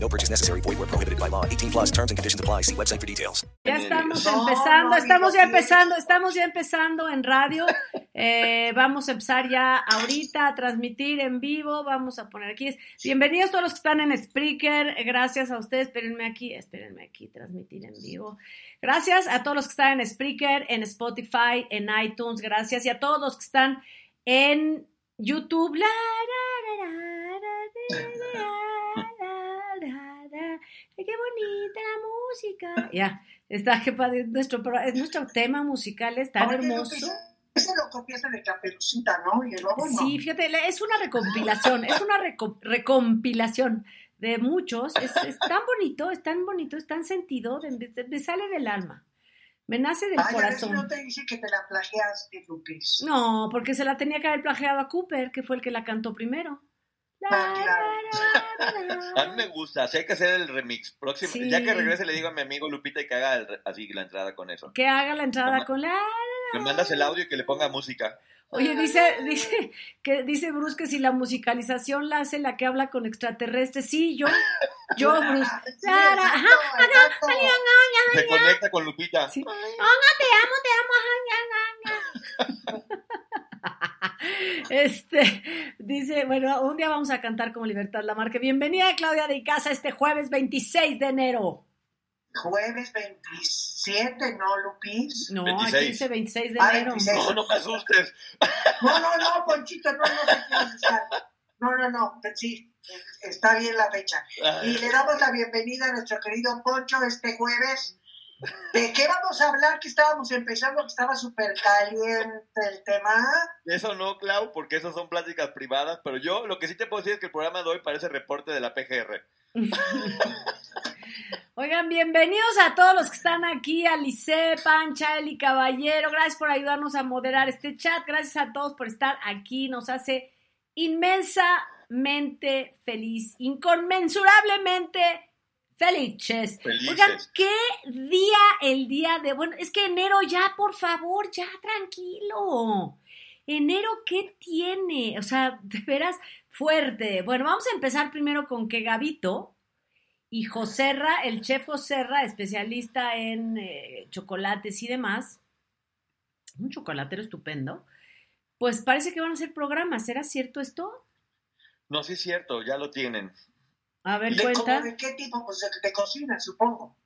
No purchase necessary. Void where prohibited by law. 18 plus terms and conditions apply. See website for details. Ya estamos empezando, estamos ya empezando, estamos ya empezando en radio. Eh, vamos a empezar ya ahorita a transmitir en vivo. Vamos a poner aquí. Bienvenidos todos los que están en Spreaker. Gracias a ustedes. Espérenme aquí, espérenme aquí, transmitir en vivo. Gracias a todos los que están en Spreaker, en Spotify, en iTunes. Gracias. Y a todos los que están en YouTube. La, la, la, la, la, la, la, qué bonita la música. Ya, está que padre, nuestro, nuestro tema musical, es tan Oye, hermoso. Ese lo copiaste de Caperucita, ¿no? Y el lobo no. Sí, fíjate, es una recompilación, es una reco- recompilación de muchos. Es, es tan bonito, es tan bonito, es tan sentido, de- de- me sale del alma, me nace del Ay, si no corazón. te dice que te la plagiaste, Lupis. No, porque se la tenía que haber plagiado a Cooper, que fue el que la cantó primero. Ah, claro. la. A mí me gusta, si hay que hacer el remix. Próximo, Sí. Ya que regrese le digo a mi amigo Lupita y que haga el así la entrada con eso. Que haga la entrada con la... Me mandas el audio y que le ponga música. Oye, dice, dice, que dice Bruce que si la musicalización la hace la que habla con extraterrestres. Sí, yo, yo, Bruce. Se conecta con Lupita. Sí. Anga, te amo, te amo, Este, dice, bueno, un día vamos a cantar como Libertad Lamarque. Bienvenida, Claudia de Casa, este jueves 26 de enero. Jueves 27, ¿no, Lupis? No, 26. aquí dice 26 de Ah, enero. 26. No, no me asustes. No, no, no, Ponchito, no, no te quieras estar. No, no, no, sí, está bien la fecha. Y le damos la bienvenida a nuestro querido Poncho este jueves. ¿De qué vamos a hablar? Que estábamos empezando, que estaba súper caliente el tema. Eso no, Clau, porque eso son pláticas privadas. Pero yo lo que sí te puedo decir es que el programa de hoy parece reporte de la PGR. Oigan, bienvenidos a todos los que están aquí, Alice, Pancha, Eli Caballero, gracias por ayudarnos a moderar este chat, gracias a todos por estar aquí, nos hace inmensamente feliz, inconmensurablemente felices. Felices. Oigan, qué día el día de, bueno, es que enero ya, por favor, ya tranquilo. Enero, ¿qué tiene? O sea, de veras fuerte. Bueno, vamos a empezar primero con que Gabito, y Joserra, el chef Joserra, especialista en eh, chocolates y demás, un chocolatero estupendo, pues parece que van a hacer programas. ¿Será cierto esto? No, sí es cierto, ya lo tienen. A ver, ¿De, cuenta. ¿De qué tipo? Pues de, de cocina, supongo.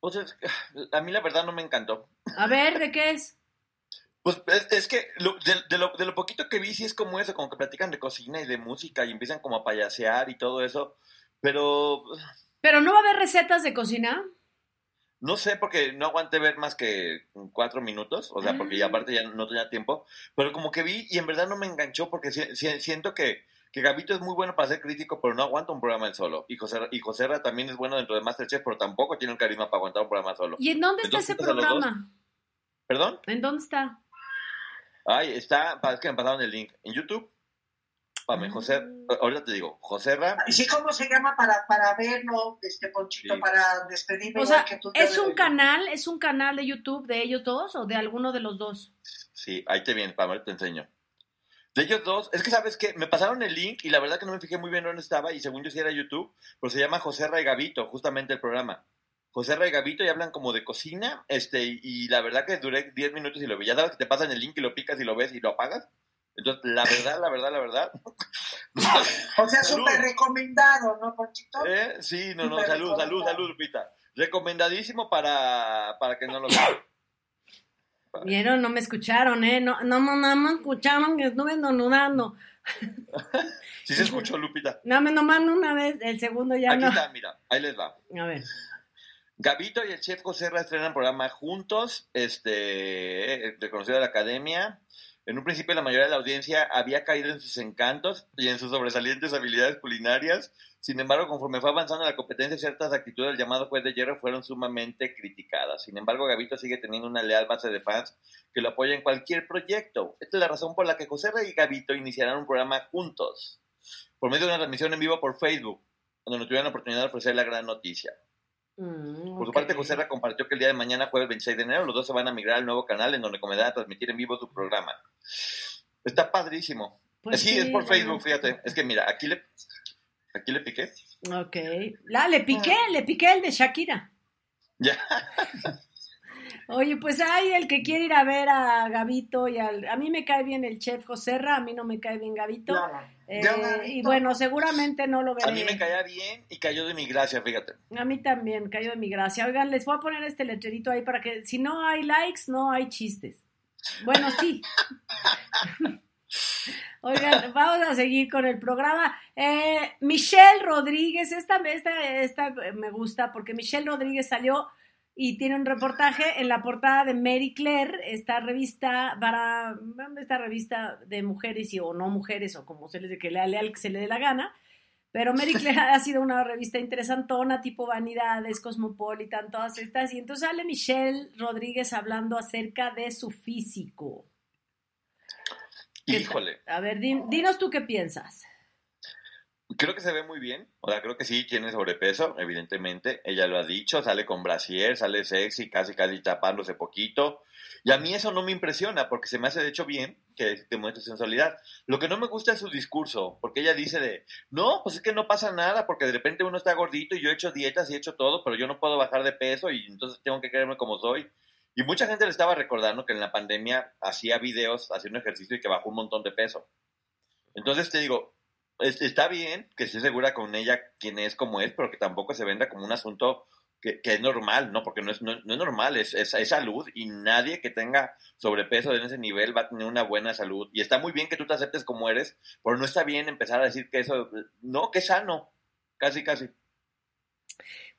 Pues es- a mí la verdad no me encantó. A ver, ¿de qué es? Pues es, es que lo- de, de lo, de lo poquito que vi sí es como eso, como que platican de cocina y de música y empiezan como a payasear y todo eso. Pero Pero no va a haber recetas de cocina. no sé porque no aguanté ver más que cuatro minutos, o sea, porque ya Ah. aparte ya no tenía tiempo. Pero como que vi y en verdad no me enganchó porque si- si- siento que, que Gabito es muy bueno para ser crítico, pero no aguanta un programa él solo. Y José, y Joserra también es bueno dentro de Masterchef, pero tampoco tiene un carisma para aguantar un programa solo. ¿Y en dónde está Entonces, ese programa? ¿Perdón? ¿En dónde está? Ay, está, es que me pasaron el link en YouTube. Para Ah. José, ahorita te digo, Joserra, ¿Y sí cómo se llama para, para verlo, este Ponchito, Sí. para despedirme? O sea, que tú te ¿es un canal, es un canal de YouTube de ellos dos o de alguno de los dos? sí, ahí te viene, ver, te enseño. De ellos dos, es que sabes que me pasaron el link y la verdad que no me fijé muy bien dónde estaba y según yo sí era YouTube, pero se llama Joserra y Gavito, justamente el programa. Joserra y Gavito y hablan como de cocina, este, y, y la verdad que duré 10 minutos y lo vi. Ya sabes que te pasan el link y lo picas y lo ves y lo apagas. Entonces, la verdad, la verdad, la verdad. O sea, súper recomendado, ¿no, Ponchito? ¿Eh? Sí, no, no, salud, salud, salud, Lupita. Recomendadísimo para, para que no lo vean. Vieron, no me escucharon, ¿eh? No, no, no, no me escucharon que estuve donudando. Sí se escuchó, Lupita. No, me nomás una vez, el segundo ya Aquí no. está, mira, ahí les va. A ver. Gabito y el chef Joserra estrenan programa juntos, este, reconocido de la academia. En un principio la mayoría de la audiencia había caído en sus encantos y en sus sobresalientes habilidades culinarias, Sin embargo, conforme fue avanzando la competencia, ciertas actitudes del llamado juez de hierro fueron sumamente criticadas. Sin embargo, Gavito sigue teniendo una leal base de fans que lo apoya en cualquier proyecto. Esta es la razón por la que José Rey y Gavito iniciarán un programa juntos, por medio de una transmisión en vivo por Facebook, donde nos tuvieron la oportunidad de ofrecer la gran noticia. Mm, Por su parte, José Ra compartió que el día de mañana, jueves 26 de enero, los dos se van a migrar al nuevo canal en donde comenzarán a transmitir en vivo su programa. Está padrísimo. Pues sí, es por Facebook, fíjate. Es que mira, aquí le, aquí le piqué. Ok. La, le piqué, le piqué el de Shakira. Ya. Oye, pues hay el que quiere ir a ver a Gavito y al... A mí me cae bien el chef Joserra, a mí no me cae bien Gavito. Eh, y bueno, seguramente no lo veré. A mí me caía bien y cayó de mi gracia, fíjate. A mí también, cayó de mi gracia. Oigan, les voy a poner este letrerito ahí para que si no hay likes, no hay chistes. Bueno, sí. Oigan, vamos a seguir con el programa. Eh, Michelle Rodríguez, esta, esta, esta me gusta porque Michelle Rodríguez salió y tiene un reportaje en la portada de Mary Claire, esta revista para esta revista de mujeres y o no mujeres o como se les de que lea, lea el que se le dé la gana. Pero Mary Claire ha sido una revista interesantona, tipo Vanidades, Cosmopolitan, todas estas. Y entonces sale Michelle Rodríguez hablando acerca de su físico. Híjole. A ver, din- dinos tú qué piensas. Creo que se ve muy bien. O sea, creo que sí tiene sobrepeso, evidentemente. Ella lo ha dicho. Sale con brasier, sale sexy, casi, casi tapándose poquito. Y a mí eso no me impresiona porque se me hace de hecho bien que demuestre sensualidad. Lo que no me gusta es su discurso, porque ella dice de, no, pues es que no pasa nada, porque de repente uno está gordito y yo he hecho dietas y he hecho todo, pero yo no puedo bajar de peso y entonces tengo que quererme como soy. Y mucha gente le estaba recordando que en la pandemia hacía videos haciendo ejercicio y que bajó un montón de peso. Entonces te digo, es- está bien que esté segura con ella quién es como es, pero que tampoco se venda como un asunto que, es normal, ¿no? Porque no es, no es normal, es, es, es salud y nadie que tenga sobrepeso en ese nivel va a tener una buena salud. Y está muy bien que tú te aceptes como eres, pero no está bien empezar a decir que eso, no, que es sano, casi, casi.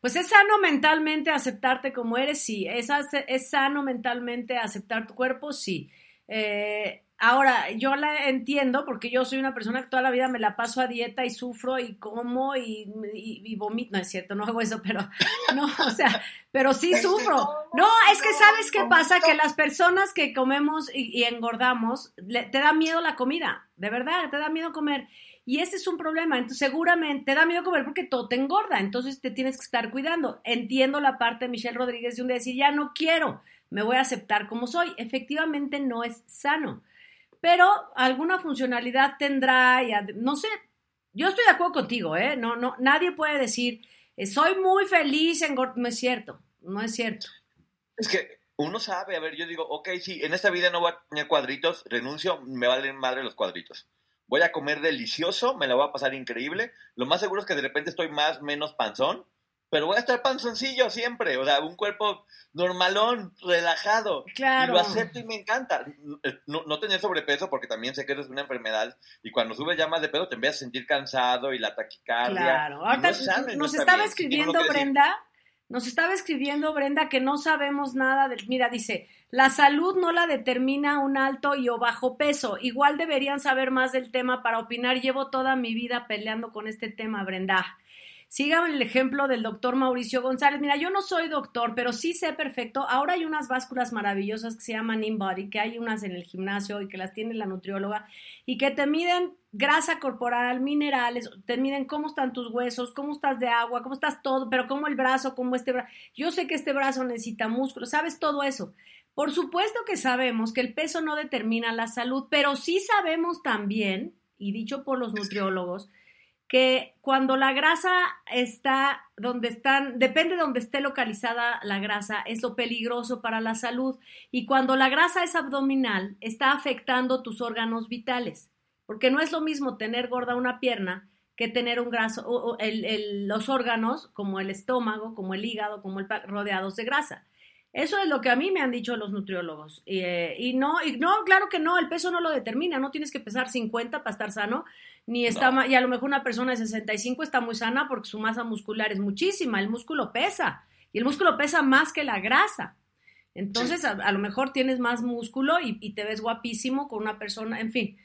Pues es sano mentalmente aceptarte como eres, sí. Es, es sano mentalmente aceptar tu cuerpo, sí. Eh, ahora, yo la entiendo porque yo soy una persona que toda la vida me la paso a dieta y sufro y como y, y, y vomito. No es cierto, no hago eso, pero no, o sea, pero sí sufro. no, es que sabes qué pasa, que las personas que comemos y, y engordamos, le- te da miedo la comida, de verdad, te da miedo comer. Y ese es un problema. Entonces, seguramente te da miedo comer porque todo te engorda. Entonces, te tienes que estar cuidando. Entiendo la parte de Michelle Rodríguez de un decir, ya no quiero, me voy a aceptar como soy. Efectivamente, no es sano. Pero alguna funcionalidad tendrá, y no sé, yo estoy de acuerdo contigo, ¿eh? No, no, nadie puede decir, eh, soy muy feliz, engord-". no es cierto, no es cierto. Es que uno sabe, a ver, yo digo, ok, sí, en esta vida no voy a tener cuadritos, renuncio, me valen madre los cuadritos. Voy a comer delicioso, me la voy a pasar increíble. Lo más seguro es que de repente estoy más, menos panzón, pero voy a estar panzoncillo siempre. O sea, un cuerpo normalón, relajado. Claro. Y lo acepto y me encanta. No, no tener sobrepeso, porque también sé que eso es una enfermedad. Y cuando subes ya más de peso, te empiezas a sentir cansado y la taquicardia. Claro. Ahorita no nos estaba escribiendo. Brenda, nos estaba escribiendo Brenda que no sabemos nada del. Mira, dice, la salud no la determina un alto y o bajo peso. Igual deberían saber más del tema para opinar. Llevo toda mi vida peleando con este tema, Brenda. Sigan el ejemplo del doctor Mauricio González. Mira, yo no soy doctor, pero sí sé perfecto. Ahora hay unas básculas maravillosas que se llaman InBody, que hay unas en el gimnasio y que las tiene la nutrióloga y que te miden grasa corporal, minerales, te miden cómo están tus huesos, cómo estás de agua, cómo estás todo, pero cómo el brazo, cómo este brazo. Yo sé que este brazo necesita músculo, sabes todo eso. Por supuesto que sabemos que el peso no determina la salud, pero sí sabemos también, y dicho por los nutriólogos, que cuando la grasa está donde están, depende de donde esté localizada la grasa, es lo peligroso para la salud. Y cuando la grasa es abdominal, está afectando tus órganos vitales. Porque no es lo mismo tener gorda una pierna que tener un graso, o, el, el, los órganos, como el estómago, como el hígado, como el rodeados de grasa. Eso es lo que a mí me han dicho los nutriólogos. Eh, y, no, y no, claro que no, el peso no lo determina, no tienes que pesar 50 para estar sano, ni está no. y a lo mejor una persona de 65 está muy sana porque su masa muscular es muchísima, el músculo pesa, y el músculo pesa más que la grasa. Entonces, sí. a, a, lo mejor tienes más músculo y, y, te ves guapísimo con una persona, en fin.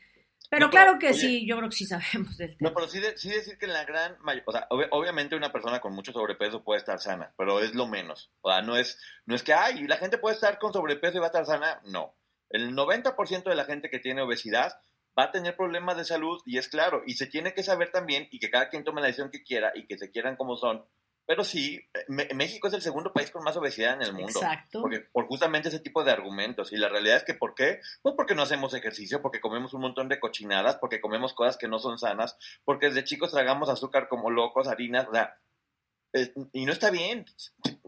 Pero No, claro que oye, sí, yo creo que sí sabemos del tema. No, pero sí, de- sí decir que en la gran mayoría, o sea, ob- obviamente una persona con mucho sobrepeso puede estar sana, pero es lo menos. O sea, no es, no es que, ay, la gente puede estar con sobrepeso y va a estar sana, no. El 90% de la gente que tiene obesidad va a tener problemas de salud y es claro, y se tiene que saber también y que cada quien tome la decisión que quiera y que se quieran como son. Pero sí, Me- México es el segundo país con más obesidad en el mundo. Exacto. Porque, por justamente ese tipo de argumentos. Y la realidad es que, ¿por qué? Pues porque no hacemos ejercicio, porque comemos un montón de cochinadas, porque comemos cosas que no son sanas, porque desde chicos tragamos azúcar como locos, harinas, o sea, es- y no está bien.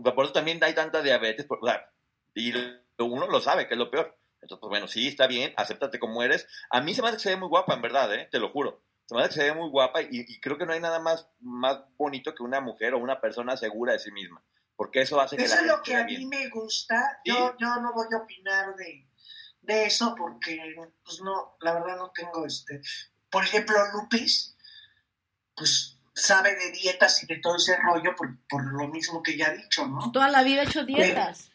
Por eso también hay tanta diabetes, por- o sea, y lo- uno lo sabe, que es lo peor. Entonces, pues bueno, sí, está bien, acéptate como eres. A mí se me hace que se ve muy guapa, en verdad, ¿eh? te lo juro. Se me hace que se ve muy guapa y, y creo que no hay nada más, más bonito que una mujer o una persona segura de sí misma. Porque eso hace que Eso la es lo que a mí bien. me gusta. Sí. Yo, yo no voy a opinar de, de eso porque, pues no, la verdad no tengo este. Por ejemplo, Lupis, pues sabe de dietas y de todo ese rollo por, por lo mismo que ya he dicho, ¿no? Toda la vida he hecho dietas.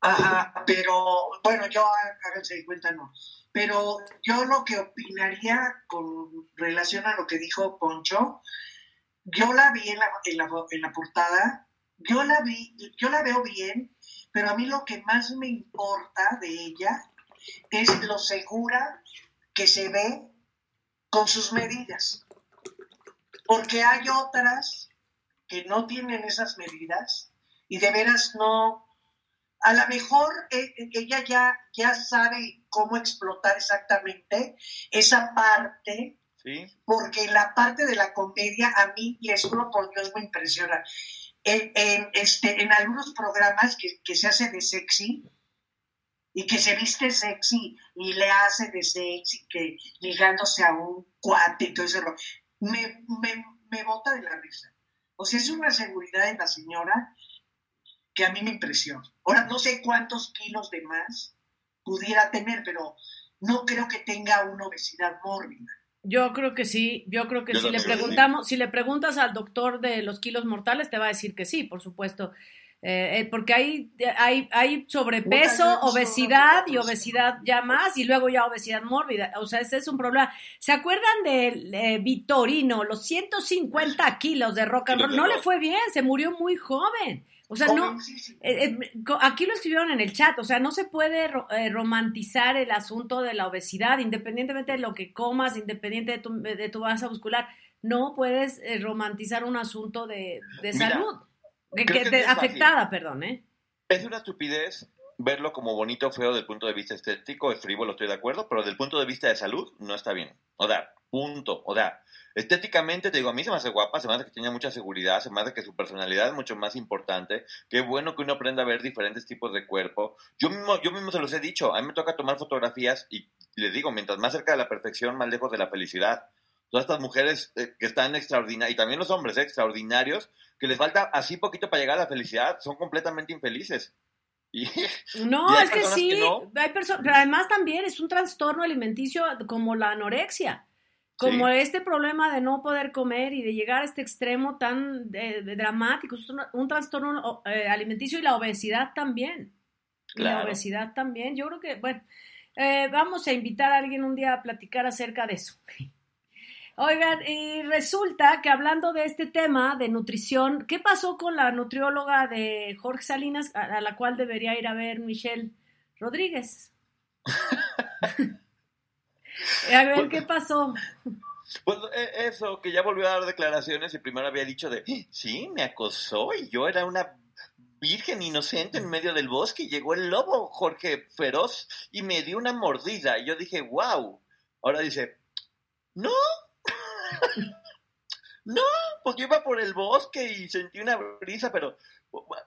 Ajá, pero bueno, yo háganse de cuenta, no. Pero yo lo que opinaría con relación a lo que dijo Poncho, yo la vi en la, en la, en la portada, yo la vi, yo la veo bien, pero a mí lo que más me importa de ella es lo segura que se ve con sus medidas. Porque hay otras que no tienen esas medidas y de veras no, a lo mejor eh, ella ya, ya sabe cómo explotar exactamente esa parte, ¿Sí? porque la parte de la comedia a mí, les juro por Dios, me impresiona. En, en, este, en algunos programas que, que se hace de sexy y que se viste sexy y le hace de sexy, que ligándose a un cuate y todo ese rollo, me, me, me bota de la risa. O sea, es una seguridad en la señora que a mí me impresiona. Ahora, no sé cuántos kilos de más pudiera tener, pero no creo que tenga una obesidad mórbida. Yo creo que sí, yo creo que Yo si le preguntamos, si le preguntas al doctor de los kilos mortales, te va a decir que sí, por supuesto. Eh, eh, porque hay, hay, hay sobrepeso, obesidad y obesidad ya más, y luego ya obesidad mórbida. O sea, ese es un problema. ¿Se acuerdan del eh, Vitorino, los 150 kilos de rock and roll? de No le fue bien, se murió muy joven. O sea, no, eh, eh, aquí lo escribieron en el chat, o sea, no se puede ro- eh, romantizar el asunto de la obesidad, independientemente de lo que comas, independiente de tu, de tu masa muscular, no puedes romantizar un asunto de, de Mira, salud, de, que- que fácil. afectada, perdón, ¿eh? Es una estupidez verlo como bonito o feo del punto de vista estético, es frívolo, estoy de acuerdo, pero del punto de vista de salud no está bien. O sea, punto. O sea, estéticamente te digo, a mí se me hace guapa, se me hace que tiene mucha seguridad, se me hace que su personalidad es mucho más importante. Qué bueno que uno aprenda a ver diferentes tipos de cuerpo. Yo mismo, yo mismo se los he dicho, a mí me toca tomar fotografías y les digo, mientras más cerca de la perfección, más lejos de la felicidad. Todas estas mujeres eh, que están extraordinarias, y también los hombres eh, extraordinarios, que les falta así poquito para llegar a la felicidad, son completamente infelices. Y, No, Y es que sí, que no. hay personas, pero además también es un trastorno alimenticio como la anorexia, como Sí. este problema de no poder comer y de llegar a este extremo tan eh, de- dramático, es un, un trastorno eh, alimenticio y la obesidad también. La obesidad también. Yo creo que, bueno, eh, vamos a invitar a alguien un día a platicar acerca de eso. Oigan, y resulta que hablando de este tema de nutrición, ¿qué pasó con la nutrióloga de Jorge Salinas, a, a la cual debería ir a ver Michelle Rodríguez? a ver, ¿qué pasó? Pues eso, que ya volvió a dar declaraciones y primero había dicho de, "Eh, sí, me acosó y yo era una virgen inocente en medio del bosque y llegó el lobo Jorge Feroz y me dio una mordida. Y yo dije, wow. Ahora dice, no, no, yo iba por el bosque y sentí una brisa, pero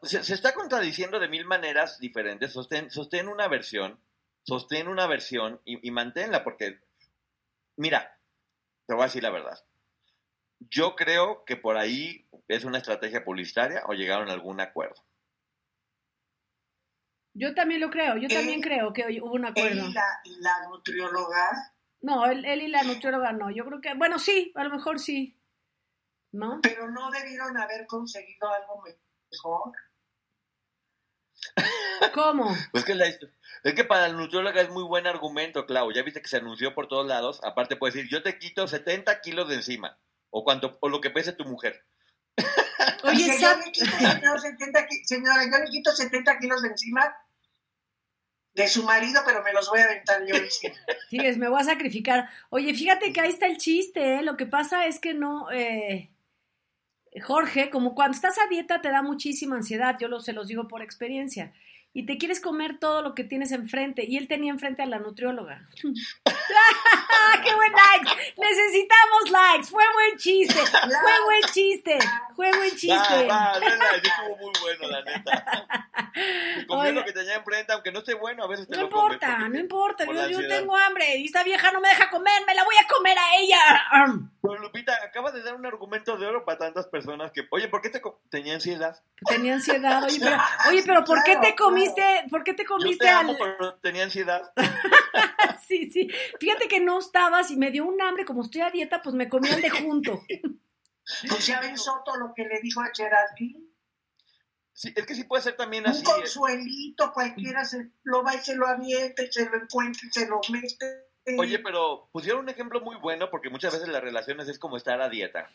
se, se está contradiciendo de mil maneras diferentes. Sostén, sostén una versión, sostén una versión y, y manténla porque, mira, te voy a decir la verdad. Yo creo que por ahí es una estrategia publicitaria o llegaron a algún acuerdo. Yo también lo creo, yo también creo que hubo un Él acuerdo. y la, y la nutrióloga, No, él, él y la nutrióloga no, yo creo que, bueno, sí, a lo mejor sí, ¿no? pero no debieron haber conseguido algo mejor. ¿Cómo? Pues que la, Es que para la nutrióloga es muy buen argumento, Clau. Ya viste que se anunció por todos lados. Aparte puede decir, yo te quito 70 kilos de encima. O cuanto, o lo que pese tu mujer. Oye, Oye, yo le quito, señor, 70 ki- señora, yo le quito 70 kilos de encima de su marido, pero me los voy a aventar yo encima. Sigues, me voy a sacrificar. Oye, fíjate que ahí está el chiste, ¿eh? Lo que pasa es que no, eh, Jorge, como cuando estás a dieta te da muchísima ansiedad, yo lo, se los digo por experiencia, y te quieres comer todo lo que tienes enfrente, y él tenía enfrente a la nutrióloga. ¡Qué buen likes! Necesitamos likes, fue buen chiste, fue buen chiste, fue buen chiste. Va, estuvo muy bueno, la neta. Oye. lo que tenía enfrente, aunque no esté bueno, a veces te No lo comes importa, no importa, por yo, la yo tengo hambre y esta vieja no me deja comer, me la voy a comer a ella. Pero Lupita, acabas de dar un argumento de oro para tantas personas que, oye, ¿por qué te tenía ansiedad? Tenía ansiedad, oye, pero, oye, pero ¿por qué te Claro, comiste, por qué te Yo comiste te al... amo, pero tenía ansiedad. Sí, sí, fíjate que no estabas y me dio un hambre, como estoy a dieta, pues me comí al de junto. Pues ya ven Soto lo que le dijo a Geraldine. Sí, es que sí puede ser también Un así. eh. consuelito, cualquiera se lo va y se lo avienta y se lo encuentra y se lo mete. Oye, pero pusieron un ejemplo muy bueno porque muchas veces las relaciones es como estar a dieta,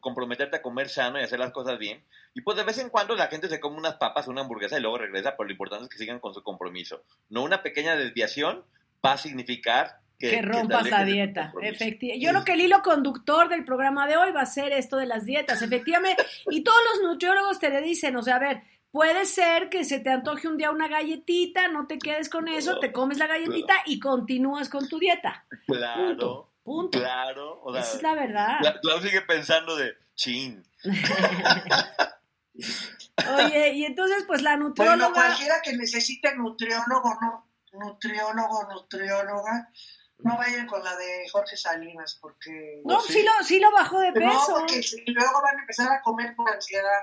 comprometerte a comer sano y hacer las cosas bien. Y pues de vez en cuando la gente se come unas papas, una hamburguesa y luego regresa, pero lo importante es que sigan con su compromiso. No una pequeña desviación va a significar que, Que rompas la dieta, efectivamente. Yo creo que el hilo conductor del programa de hoy va a ser esto de las dietas, efectivamente. Y todos los nutriólogos te le dicen, o sea, a ver, puede ser que se te antoje un día una galletita, no te quedes con eso, te comes la galletita y continúas con tu dieta. Claro, Punto, punto. claro. O sea, Esa es la verdad. Cla- Clau sigue pensando de, chin, Oye, y entonces, pues la Bueno, nutrióloga... cualquiera que necesite nutriólogo, no, nutriólogo, nutrióloga, no vayan con la de Jorge Salinas, porque... No, sí. sí lo, sí lo bajó de No, peso. porque si- luego van a empezar a comer por ansiedad.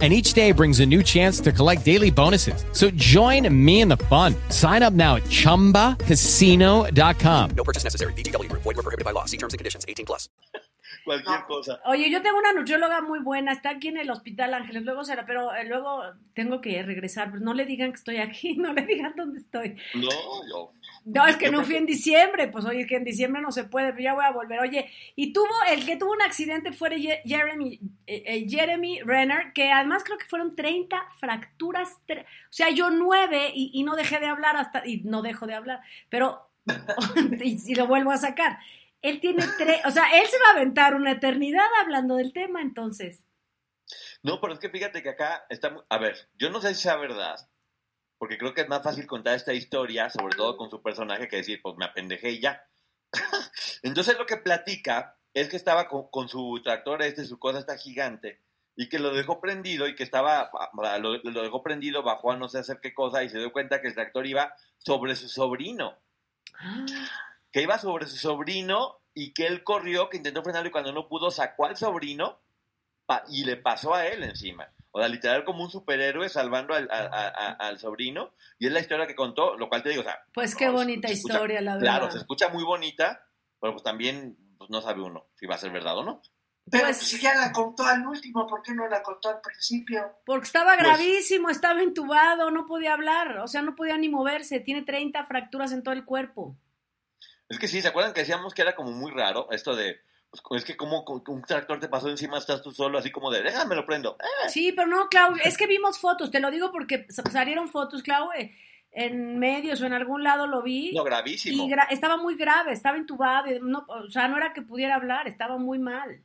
And each day brings a new chance to collect daily bonuses. So join me in the fun. Sign up now at chumbacasino.com. No purchase necessary. VGW Group. Void were prohibited by law. See terms and conditions. 18 plus. cualquier cosa. Oye, yo tengo una nutrióloga muy buena, está aquí en el Hospital Ángeles, luego será, pero eh, luego tengo que regresar, pues no le digan que estoy aquí, no le digan dónde estoy. No, yo. No, es que no fui en diciembre, pues oye, que en diciembre no se puede, pero ya voy a volver. Oye, y tuvo, el que tuvo un accidente fue Jeremy, eh, eh, Jeremy Renner, que además creo que fueron 30 fracturas, o sea, yo nueve y, y no dejé de hablar hasta, y no dejo de hablar, pero, y, y lo vuelvo a sacar. Él tiene tres, o sea, él se va a aventar una eternidad hablando del tema, entonces. No, pero es que fíjate que acá está... A ver, yo no sé si sea verdad, porque creo que es más fácil contar esta historia, sobre todo con su personaje, que decir, pues me apendejé y ya. Entonces lo que platica es que estaba con, con su tractor este, su cosa está gigante, y que lo dejó prendido y que estaba, lo, lo dejó prendido, bajó a no sé hacer qué cosa y se dio cuenta que el tractor iba sobre su sobrino. Que iba sobre su sobrino y que él corrió, que intentó frenarlo y cuando no pudo sacó al sobrino y le pasó a él encima. O sea, literal como un superhéroe salvando al, a- a- a- al sobrino. Y es la historia que contó, lo cual te digo, o sea... Pues qué no, bonita escucha- historia, la verdad. Claro, se escucha muy bonita, pero pues también pues, no sabe uno si va a ser verdad o no. Pero Pues- si ya la contó al último, ¿por qué no la contó al principio? Porque estaba Pues- gravísimo, estaba intubado, no podía hablar, o sea, no podía ni moverse, tiene 30 fracturas en todo el cuerpo. Es que sí, ¿se acuerdan que decíamos que era como muy raro esto de... Es que como con- un tractor te pasó encima, estás tú solo, así como de, déjame lo prendo. Eh, Sí, pero no, Clau, es que vimos fotos, te lo digo porque sa- salieron fotos, Clau, eh, en medios o en algún lado lo vi. No, gravísimo. Y gra- estaba muy grave, estaba intubado, y no, o sea, no era que pudiera hablar, estaba muy mal.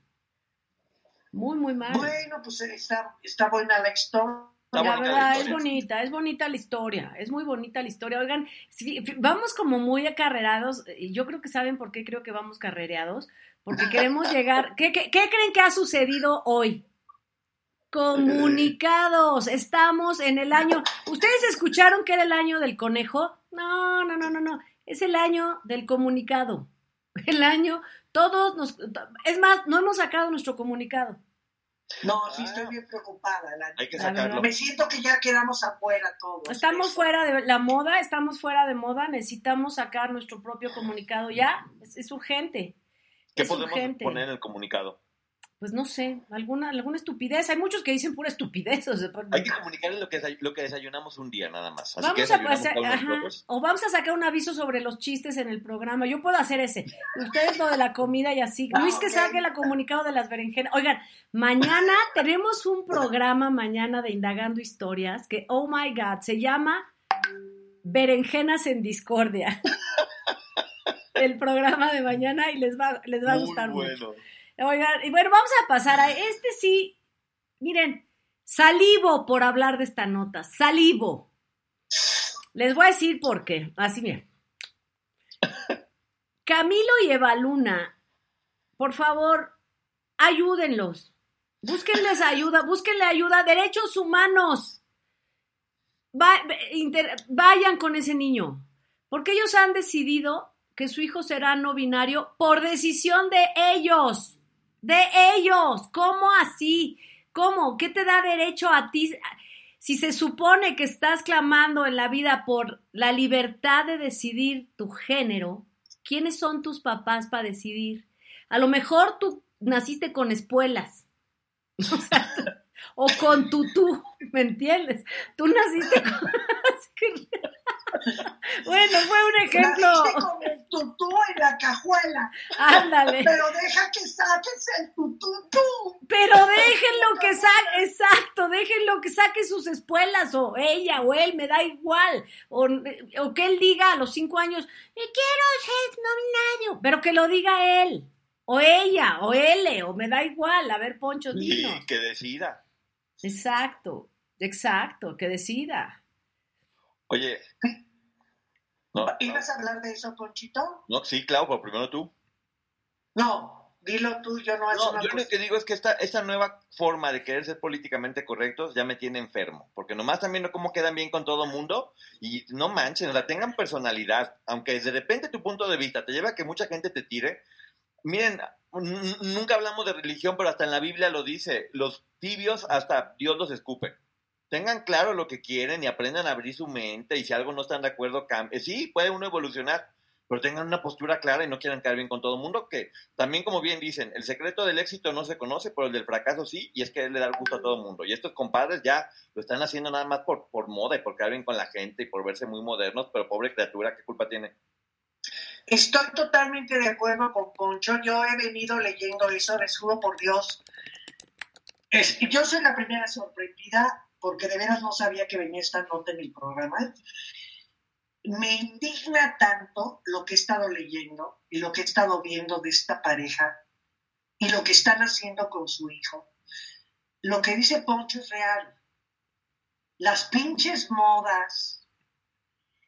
Muy, muy mal. Bueno, pues está, está buena la historia. La verdad, es bonita, es bonita la historia, es muy bonita la historia. Oigan, vamos como muy acarreados, y yo creo que saben por qué creo que vamos carrereados, porque queremos llegar. ¿Qué, qué, qué creen que ha sucedido hoy? Comunicados, estamos en el año. ¿Ustedes escucharon que era el año del conejo? No, no, no, no, no. Es el año del comunicado. El año, todos nos. Es más, no hemos sacado nuestro comunicado. No, sí estoy bien preocupada. Hay que sacarlo. Me siento que ya quedamos afuera todos. Estamos fuera de la moda, estamos fuera de moda, necesitamos sacar nuestro propio comunicado ya, es, urgente. ¿Qué podemos poner en el comunicado? pues no sé, alguna, alguna estupidez. Hay muchos que dicen pura estupidez. Hay que comunicarles lo que, lo que desayunamos un día, nada más. vamos a o vamos a sacar un aviso sobre los chistes en el programa. Yo puedo hacer ese. Ustedes lo de la comida y así. Ah, Luis que saque el comunicado de las berenjenas. Oigan, mañana tenemos un programa mañana de Indagando Historias que, oh my God, se llama Berenjenas en Discordia. el programa de mañana y les va, les va a gustar mucho. Oigan, y bueno, vamos a pasar a este sí. Miren, salivo por hablar de esta nota, salivo. Les voy a decir por qué. Así miren. Camilo y Eva Luna, por favor, ayúdenlos. Búsquenles ayuda, búsquenle ayuda, derechos humanos. vayan con ese niño, porque ellos han decidido que su hijo será no binario por decisión de ellos de ellos. ¿Cómo así? ¿Cómo? ¿Qué te da derecho a ti? Si se supone que estás clamando en la vida por la libertad de decidir tu género, ¿quiénes son tus papás para decidir? A lo mejor tú naciste con espuelas. O, con tutú, ¿me entiendes? Tú naciste con... Bueno, fue un ejemplo. Naciste con el tutú en la cajuela. Ándale. Pero deja que saques el tutú. Pero déjenlo que saque, exacto, déjenlo que saque sus espuelas, o ella, o él, me da igual. O, que él diga a los cinco años, quiero ser nominario. Pero que lo diga él, o ella, o él, o me da igual. A ver, Poncho, dinos. Y que decida. Exacto, exacto, que decida. Oye. No, ¿Ibas a hablar de eso, Ponchito? No, sí, claro, pero primero tú. No, dilo tú, yo no No, yo lo que digo es que esta, esta nueva forma de querer ser políticamente correctos ya me tiene enfermo. Porque nomás también cómo quedan bien con todo mundo y no manchen, o sea, tengan personalidad. Aunque de repente tu punto de vista te lleva a que mucha gente te tire. Miren, nunca hablamos de religión, pero hasta en la Biblia lo dice. Los tibios hasta Dios los escupe tengan claro lo que quieren y aprendan a abrir su mente y si algo no están de acuerdo, cambien. Sí, puede uno evolucionar, pero tengan una postura clara y no quieran caer bien con todo el mundo, que también como bien dicen, el secreto del éxito no se conoce, pero el del fracaso sí, y es que le da gusto a todo el mundo. Y estos compadres ya lo están haciendo nada más por, por moda y por caer bien con la gente y por verse muy modernos, pero pobre criatura, ¿qué culpa tiene? Estoy totalmente de acuerdo con Poncho. Yo he venido leyendo eso, les juro por Dios. Yo soy la primera sorprendida porque de veras no sabía que venía esta nota en el programa. Me indigna tanto lo que he estado leyendo y lo que he estado viendo de esta pareja y lo que están haciendo con su hijo. Lo que dice Poncho es real. Las pinches modas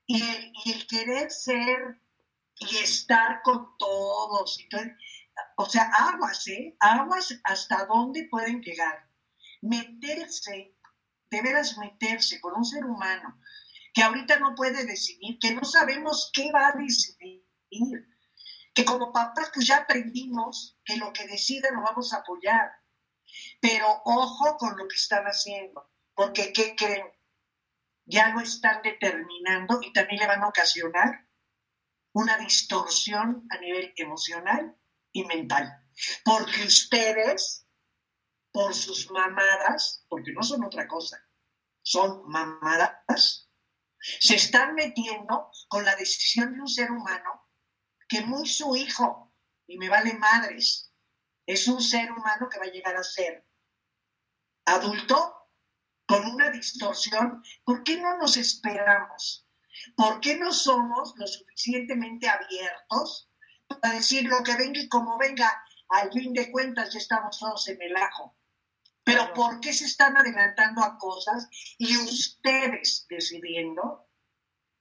y el, querer ser y estar con todos. o sea, aguas, ¿eh? Aguas hasta dónde pueden llegar. Meterse de veras meterse con un ser humano que ahorita no puede decidir, que no sabemos qué va a decidir, que como papás pues ya aprendimos que lo que decida lo vamos a apoyar, pero ojo con lo que están haciendo, porque ¿qué creen? Ya lo están determinando y también le van a ocasionar una distorsión a nivel emocional y mental, porque ustedes por sus mamadas, porque no son otra cosa, son mamadas, se están metiendo con la decisión de un ser humano que muy su hijo, y me vale madres, es un ser humano que va a llegar a ser adulto con una distorsión. ¿Por qué no nos esperamos? ¿Por qué no somos lo suficientemente abiertos para decir lo que venga y como venga? al fin de cuentas ya estamos todos en el ajo. Pero ¿por qué se están adelantando a cosas y ustedes decidiendo?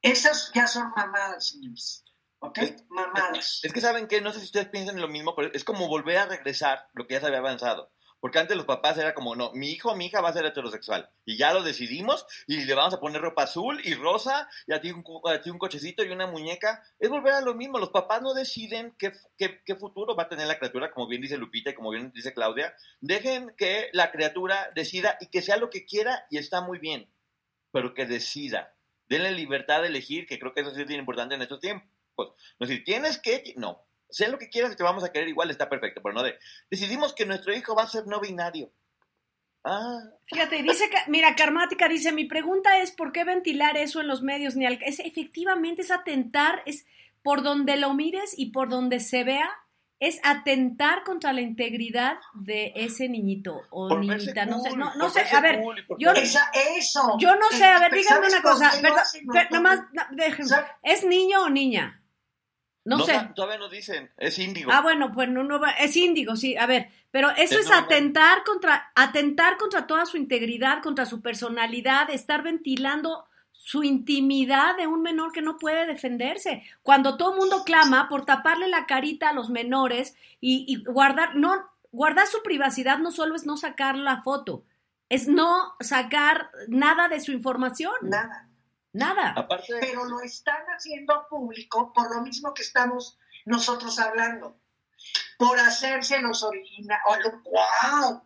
Esas ya son mamadas, señores. ¿Ok? Mamadas. Es que saben que, no sé si ustedes piensan en lo mismo, pero es como volver a regresar lo que ya se había avanzado. Porque antes los papás era como, no, mi hijo o mi hija va a ser heterosexual. Y ya lo decidimos y le vamos a poner ropa azul y rosa y a ti un, a ti un cochecito y una muñeca. Es volver a lo mismo. Los papás no deciden qué, qué, qué futuro va a tener la criatura, como bien dice Lupita y como bien dice Claudia. Dejen que la criatura decida y que sea lo que quiera y está muy bien. Pero que decida. Denle libertad de elegir, que creo que eso sí es bien importante en estos tiempos. No decir, tienes que... No, sé lo que quieras y te vamos a querer igual, está perfecto, pero no de, decidimos que nuestro hijo va a ser no binario. Ah, Fíjate, dice, mira, Karmática dice, mi pregunta es, ¿por qué ventilar eso en los medios? Ni al, es, efectivamente es atentar, es por donde lo mires y por donde se vea, es atentar contra la integridad de ese niñito o Por niñita, no sé, no, no sé, a ver, cool yo, Esa- eso. yo no sé, a ver, Pero díganme ¿sabes una cosa, no perdón, los nomás, no, déjenme, ¿es niño o niña? No, sé. Todavía no dicen, es índigo. Ah, bueno, pues no, no va- es índigo, sí. A ver, pero eso Es atentar contra, atentar contra toda su integridad, contra su personalidad, estar ventilando su intimidad de un menor que no puede defenderse. Cuando todo el mundo clama por taparle la carita a los menores y, y guardar, no, guardar su privacidad no solo es no sacar la foto, es no sacar nada de su información. Nada. Nada. Pero lo están haciendo público por lo mismo que estamos nosotros hablando. Por hacerse los originales. ¡Wow!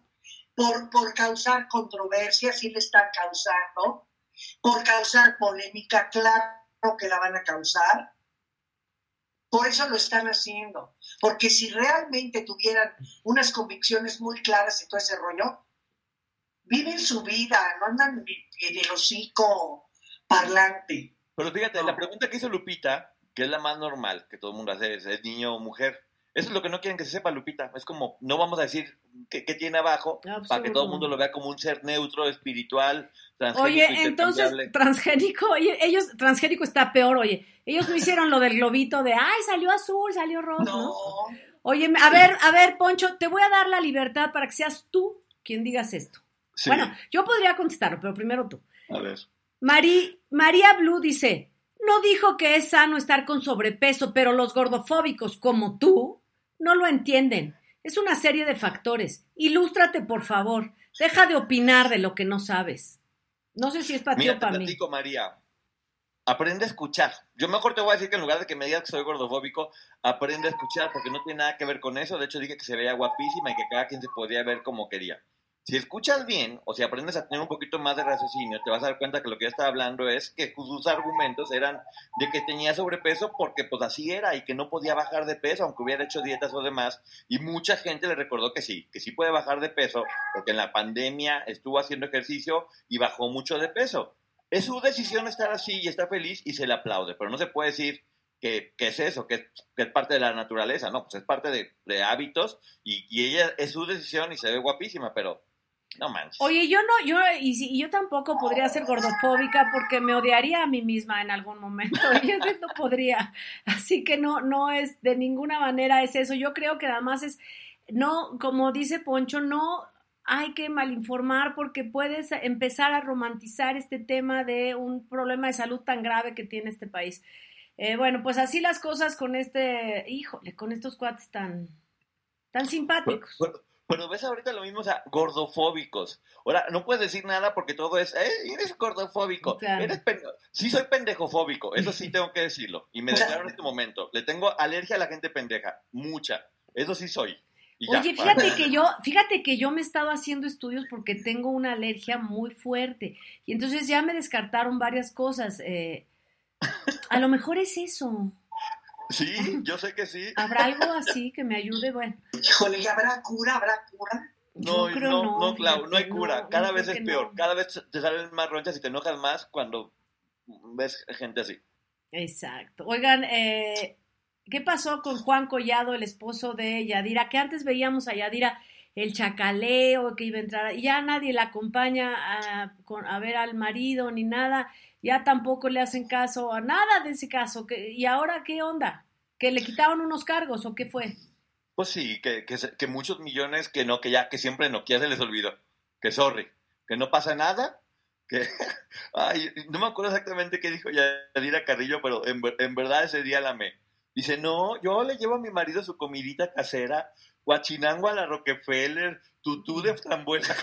Por, por causar controversia, sí le están causando. Por causar polémica, claro que la van a causar. Por eso lo están haciendo. Porque si realmente tuvieran unas convicciones muy claras y todo ese rollo, viven su vida, no andan en el hocico parlante. Pero fíjate, la pregunta que hizo Lupita, que es la más normal que todo el mundo hace, es, ¿es niño o mujer? Eso es lo que no quieren que se sepa, Lupita. Es como, no vamos a decir qué, qué tiene abajo para que todo el mundo lo vea como un ser neutro, espiritual, transgénico, Oye, entonces, transgénico, oye, ellos, transgénico está peor, oye. Ellos no hicieron lo del globito de, ay, salió azul, salió rojo. ¿no? Oye, a ver, a ver, Poncho, te voy a dar la libertad para que seas tú quien digas esto. Sí. Bueno, yo podría contestarlo, pero primero tú. A ver. María Blue dice, no dijo que es sano estar con sobrepeso, pero los gordofóbicos como tú no lo entienden. Es una serie de factores. Ilústrate, por favor. Deja de opinar de lo que no sabes. No sé si es para ti o para mí. María. Aprende a escuchar. Yo mejor te voy a decir que en lugar de que me digas que soy gordofóbico, aprende a escuchar porque no tiene nada que ver con eso. De hecho, dije que se veía guapísima y que cada quien se podía ver como quería. Si escuchas bien o si aprendes a tener un poquito más de raciocinio, te vas a dar cuenta que lo que yo estaba hablando es que sus argumentos eran de que tenía sobrepeso porque pues así era y que no podía bajar de peso aunque hubiera hecho dietas o demás. Y mucha gente le recordó que sí, que sí puede bajar de peso porque en la pandemia estuvo haciendo ejercicio y bajó mucho de peso. Es su decisión estar así y está feliz y se le aplaude, pero no se puede decir que, que es eso, que, que es parte de la naturaleza, no, pues es parte de, de hábitos y, y ella es su decisión y se ve guapísima, pero no manches. Oye, yo no, yo, y, si- y yo tampoco podría ser gordofóbica porque me odiaría a mí misma en algún momento. Yo no podría. Así que no, no es, de ninguna manera es eso. Yo creo que además es, no, como dice Poncho, no hay que malinformar porque puedes empezar a romantizar este tema de un problema de salud tan grave que tiene este país. Eh, bueno, pues así las cosas con este, híjole, con estos cuates tan, tan simpáticos. Pero, pero ves ahorita lo mismo, o sea, gordofóbicos. Ahora, no puedes decir nada porque todo es, eh, eres gordofóbico. Claro. Eres sí soy pendejofóbico, eso sí tengo que decirlo. Y me declaro en este momento. Le tengo alergia a la gente pendeja, mucha. Eso sí soy. Ya, Oye, para- fíjate que yo, fíjate que yo me he estado haciendo estudios porque tengo una alergia muy fuerte y entonces ya me descartaron varias cosas. eh, a lo mejor es eso. Sí, yo sé que sí. ¿Habrá algo así que me ayude? Bueno, Híjole, ¿y ¿habrá cura? ¿Habrá cura? No, yo creo no, no, no, Clau, no hay cura. no, Cada vez es peor. no. Cada vez te salen más ronchas y te enojas más cuando ves gente así. exacto. Oigan, eh, ¿qué pasó con Juan Collado, el esposo de Yadira? Que antes veíamos a Yadira el chacaleo que iba a entrar, y ya nadie la acompaña a, con- a ver al marido ni nada, ya tampoco le hacen caso a nada de ese caso. ¿Y ahora qué onda? ¿Que le quitaron unos cargos o qué fue? Pues sí, que, que, muchos millones que no, que ya, que siempre no, que ya se les olvidó. Que sorry, que no pasa nada, que... Ay, no me acuerdo exactamente qué dijo Yadira Carrillo, pero en, en verdad ese día la me. Dice, no, yo le llevo a mi marido su comidita casera, guachinango a la Rockefeller, tutú de frambuesa.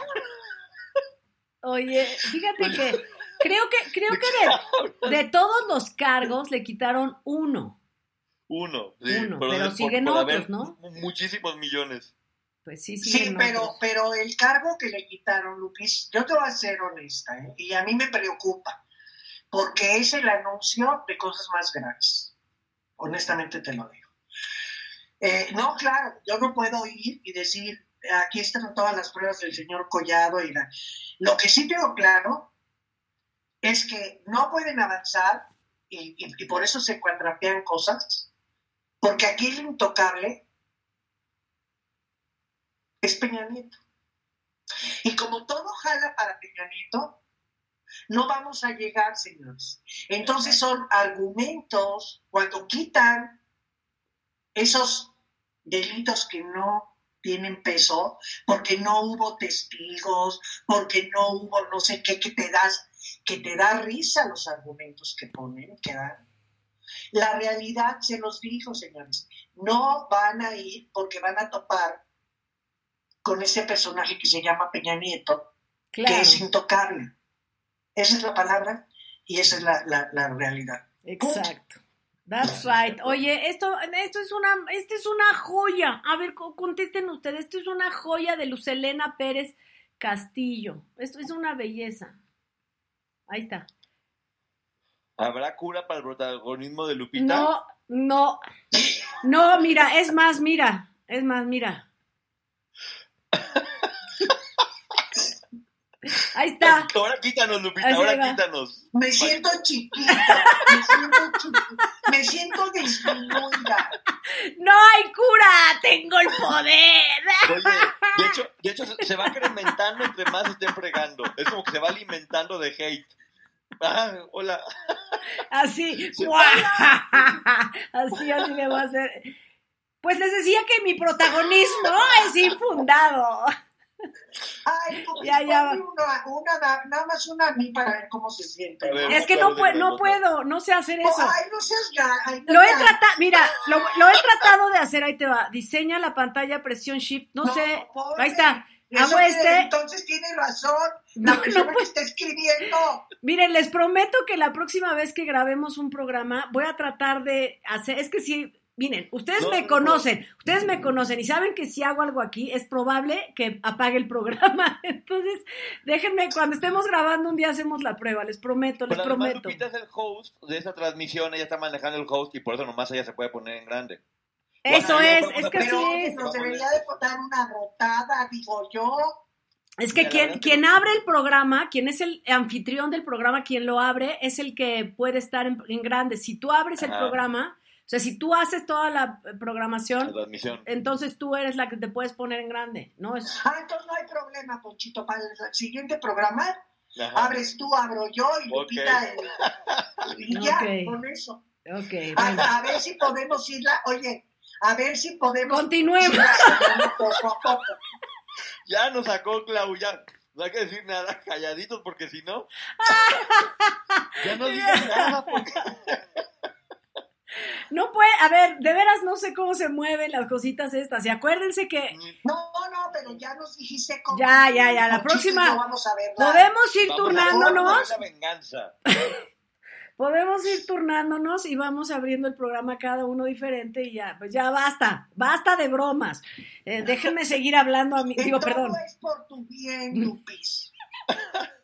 Oye, fíjate que creo que, creo que de, de todos los cargos le quitaron uno. Uno, sí, Uno, pero de- siguen por otros, ¿no? mu- Muchísimos millones. Pues sí, Sí, siguen pero, otros. pero el cargo que le quitaron, Lupis, yo te voy a ser honesta, ¿eh? y a mí me preocupa, porque es el anuncio de cosas más graves. Honestamente te lo digo. Eh, no, claro, yo no puedo ir y decir, aquí están todas las pruebas del señor Collado y la... Lo que sí tengo claro es que no pueden avanzar y, por eso se cuadrapean cosas, porque aquí el intocable es Peña Nieto. Y como todo jala para Peña Nieto, no vamos a llegar, señores. Entonces son argumentos cuando quitan esos delitos que no tienen peso, porque no hubo testigos, porque no hubo no sé qué, que te das, que te da risa los argumentos que ponen, que dan. La realidad se los dijo, señores, no van a ir porque van a topar con ese personaje que se llama Peña Nieto, Claro. que es intocable. Esa es la palabra y esa es la, la- la realidad. Exacto. That's right. Oye, esto, esto es una, esto es una joya. A ver, co- contesten ustedes. Esto es una joya de Luz Elena Pérez Castillo. Esto es una belleza. Ahí está. ¿Habrá cura para el protagonismo de Lupita? No, no, no, mira, es más, mira, es más, mira. Ahí está. Ahora quítanos, Lupita, Así ahora va. quítanos. Me siento chiquita, me siento, chiquita, me siento disminuida. No hay cura, tengo el poder. Oye, de hecho, de hecho se- se va incrementando entre más estén fregando. Es como que se va alimentando de hate. Ah, hola. Así, Sí. ¡guau! así, así le voy a hacer. Pues les decía que mi protagonismo es infundado. Ay, Ya, ya. Una, una, nada más una a mí para ver cómo se siente. Es que no, pue- no puedo, no sé hacer Oh, eso. ay, no seas ga- ay, no Lo he tratado, mira, lo, lo he tratado de hacer, ahí te va. Diseña la pantalla, presión shift, no, No, sé. pobre. Ahí está. Hago este. Entonces tiene razón No, la no persona puedo. que está escribiendo. Miren, les prometo que la próxima vez que grabemos un programa voy a tratar de hacer, es que si, miren, ustedes No, me no, conocen, ustedes me conocen y saben que si hago algo aquí es probable que apague el programa. Entonces, déjenme, cuando estemos grabando un día hacemos la prueba, les prometo, les Pero prometo. Lupita es el host de esa transmisión, ella está manejando el host y por eso nomás ella se puede poner en grande. Eso es, es que Pero es. nos debería de una rotada, digo yo. Es que quien, quien abre el programa, quien es el anfitrión del programa, quien lo abre, es el que puede estar en, en grande. Si tú abres el programa, o sea, si tú haces toda la eh, La programación, entonces tú eres la que te puedes poner en grande, ¿no? Es, Ah, entonces no hay problema, Ponchito. Para el siguiente programa, Ajá. abres tú, abro yo y Ok. Lupita el- y ya, con eso. ok, A, bueno. a ver si podemos irla, oye, a ver si podemos Continuemos. Ya nos sacó Clau, ya. No hay que decir nada, calladitos, porque si no. ya no digan nada, porque. No puede, a ver, de veras no sé cómo se mueven las cositas estas. Y acuérdense que No, no, pero ya nos dijiste cómo. Ya, ya, ya, la próxima- vamos a podemos ir Vamos turnándonos. a venganza. Podemos ir turnándonos y vamos abriendo el programa cada uno diferente y ya, pues ya basta, basta de bromas. Eh, déjenme seguir hablando a mí, digo, todo perdón. es por tu bien, Lupis.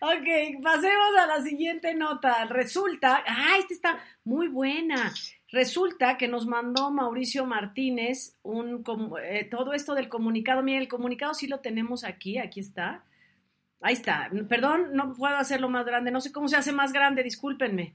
Ok, pasemos a la siguiente nota. Resulta, ah, esta está muy buena. Resulta que nos mandó Mauricio Martínez un eh, todo esto del comunicado. Miren, el comunicado sí lo tenemos aquí, aquí está. Ahí está. Perdón, no puedo hacerlo más grande. No sé cómo se hace más grande, discúlpenme.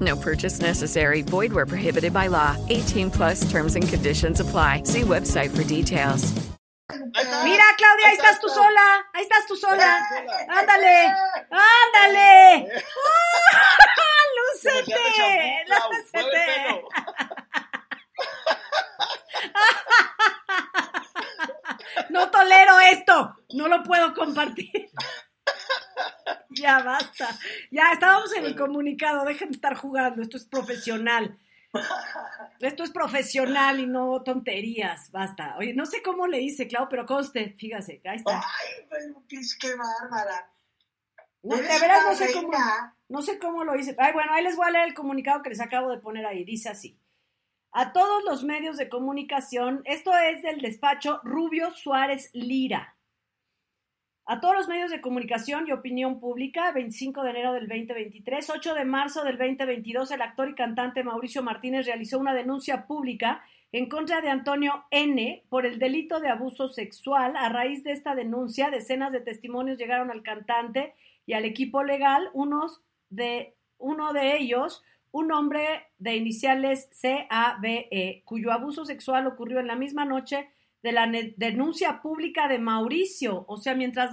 No purchase necessary. Void where prohibited by law. 18 plus terms and conditions apply. See website for details. Mira, Claudia, ahí estás tú sola. Ahí estás tú sola. Ándale. Ándale. ¡Ah! ¡Lúcete! ¡Lúcete! No tolero esto. No lo puedo compartir. Ya basta. Ya estábamos en el comunicado. Dejen de estar jugando. Esto es profesional. Esto es profesional y no tonterías. Basta. Oye, no sé cómo le hice, Clau, pero conste. Fíjase, ahí está. Ay, pero qué bárbara. No, de veras no sé cómo, no sé cómo lo hice. Ay, bueno, ahí les voy a leer el comunicado que les acabo de poner ahí. Dice así. A todos los medios de comunicación, esto es del despacho Rubio Suárez Lira. A todos los medios de comunicación y opinión pública, 25 de enero del 2023, 8 de marzo del 2022, el actor y cantante Mauricio Martínez realizó una denuncia pública en contra de Antonio N. por el delito de abuso sexual. A raíz de esta denuncia, decenas de testimonios llegaron al cantante y al equipo legal, unos de, uno de ellos, un hombre de iniciales CABE, cuyo abuso sexual ocurrió en la misma noche de la denuncia pública de Mauricio. O sea, mientras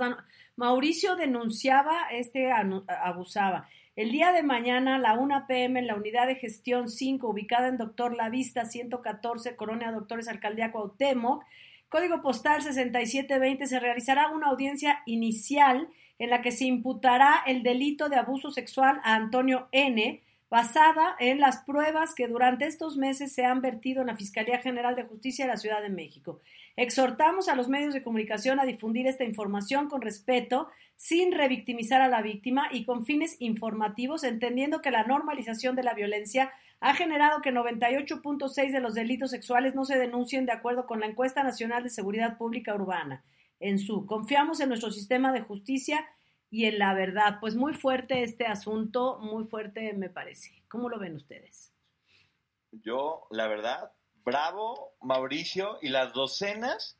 Mauricio denunciaba, este abusaba. El día de mañana, a la 1 pm, en la unidad de gestión 5, ubicada en Doctor La Vista, 114, Colonia Doctores Alcaldía Cuauhtémoc, código postal 6720, se realizará una audiencia inicial en la que se imputará el delito de abuso sexual a Antonio N., basada en las pruebas que durante estos meses se han vertido en la Fiscalía General de Justicia de la Ciudad de México. Exhortamos a los medios de comunicación a difundir esta información con respeto, sin revictimizar a la víctima y con fines informativos, entendiendo que la normalización de la violencia ha generado que 98.6 de los delitos sexuales no se denuncien de acuerdo con la encuesta nacional de seguridad pública urbana. En su confiamos en nuestro sistema de justicia y en la verdad. Pues muy fuerte este asunto, muy fuerte me parece. ¿Cómo lo ven ustedes? Yo, la verdad, bravo, Mauricio, y las docenas,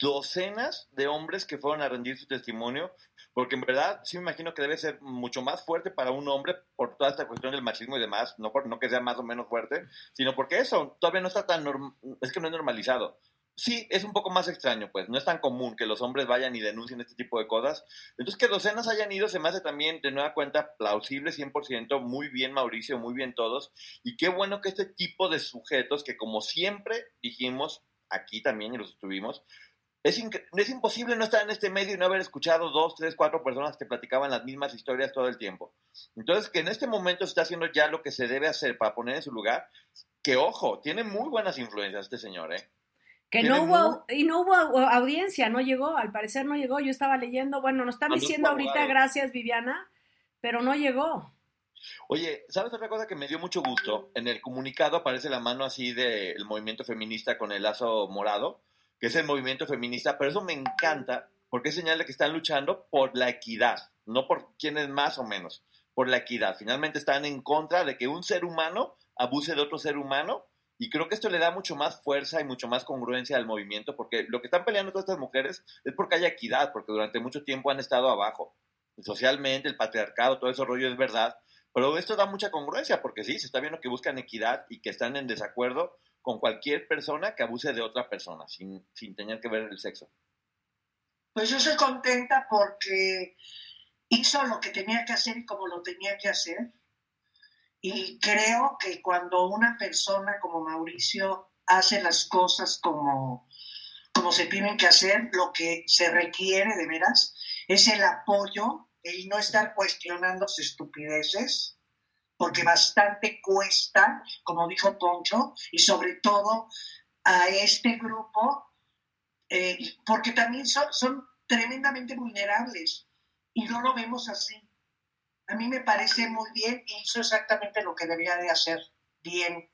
docenas de hombres que fueron a rendir su testimonio, porque en verdad sí me imagino que debe ser mucho más fuerte para un hombre por toda esta cuestión del machismo y demás, no, por, no que sea más o menos fuerte, sino porque eso todavía no está tan, norm- es que no es normalizado. Sí, es un poco más extraño, pues, no es tan común que los hombres vayan y denuncien este tipo de cosas. Entonces, que docenas hayan ido se me hace también, de nueva cuenta, plausible 100%, muy bien Mauricio, muy bien todos, y qué bueno que este tipo de sujetos, que como siempre dijimos aquí también y los estuvimos, es, es imposible no estar en este medio y no haber escuchado dos, tres, cuatro personas que platicaban las mismas historias todo el tiempo. Entonces, que en este momento se está haciendo ya lo que se debe hacer para poner en su lugar, que ojo, tiene muy buenas influencias este señor, ¿eh? Que no hubo, y no hubo au- audiencia, no llegó, al parecer no llegó. Yo estaba leyendo, bueno, nos están diciendo ahorita, gracias Viviana, pero no llegó. Oye, ¿sabes otra cosa que me dio mucho gusto? En el comunicado aparece la mano así del movimiento feminista con el lazo morado, que es el movimiento feminista, pero eso me encanta porque es señal de que están luchando por la equidad, no por quién es más o menos, por la equidad. Finalmente están en contra de que un ser humano abuse de otro ser humano y creo que esto le da mucho más fuerza y mucho más congruencia al movimiento porque lo que están peleando todas estas mujeres es porque haya equidad, porque durante mucho tiempo han estado abajo. Socialmente, el patriarcado, todo ese rollo es verdad, pero esto da mucha congruencia porque sí, se está viendo que buscan equidad y que están en desacuerdo con cualquier persona que abuse de otra persona, sin, sin tener que ver el sexo. Pues yo soy contenta porque hizo lo que tenía que hacer y como lo tenía que hacer. Y creo que cuando una persona como Mauricio hace las cosas como, como se tienen que hacer, lo que se requiere de veras es el apoyo, el no estar cuestionando sus estupideces, porque bastante cuesta, como dijo Poncho, y sobre todo a este grupo, eh, porque también son, son tremendamente vulnerables y no lo vemos así. A mí me parece muy bien y hizo exactamente lo que debía de hacer bien.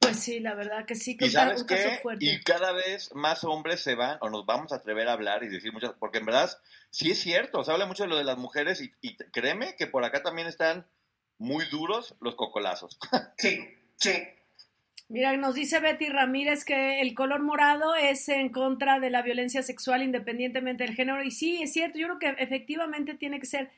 Pues sí, la verdad que sí, que ¿Y un sabes caso qué? fuerte. Y cada vez más hombres se van o nos vamos a atrever a hablar y decir muchas, porque en verdad sí es cierto, se habla mucho de lo de las mujeres y, y créeme que por acá también están muy duros los cocolazos. Sí, sí. Mira, nos dice Betty Ramírez que el color morado es en contra de la violencia sexual independientemente del género. Y sí, es cierto, yo creo que efectivamente tiene que ser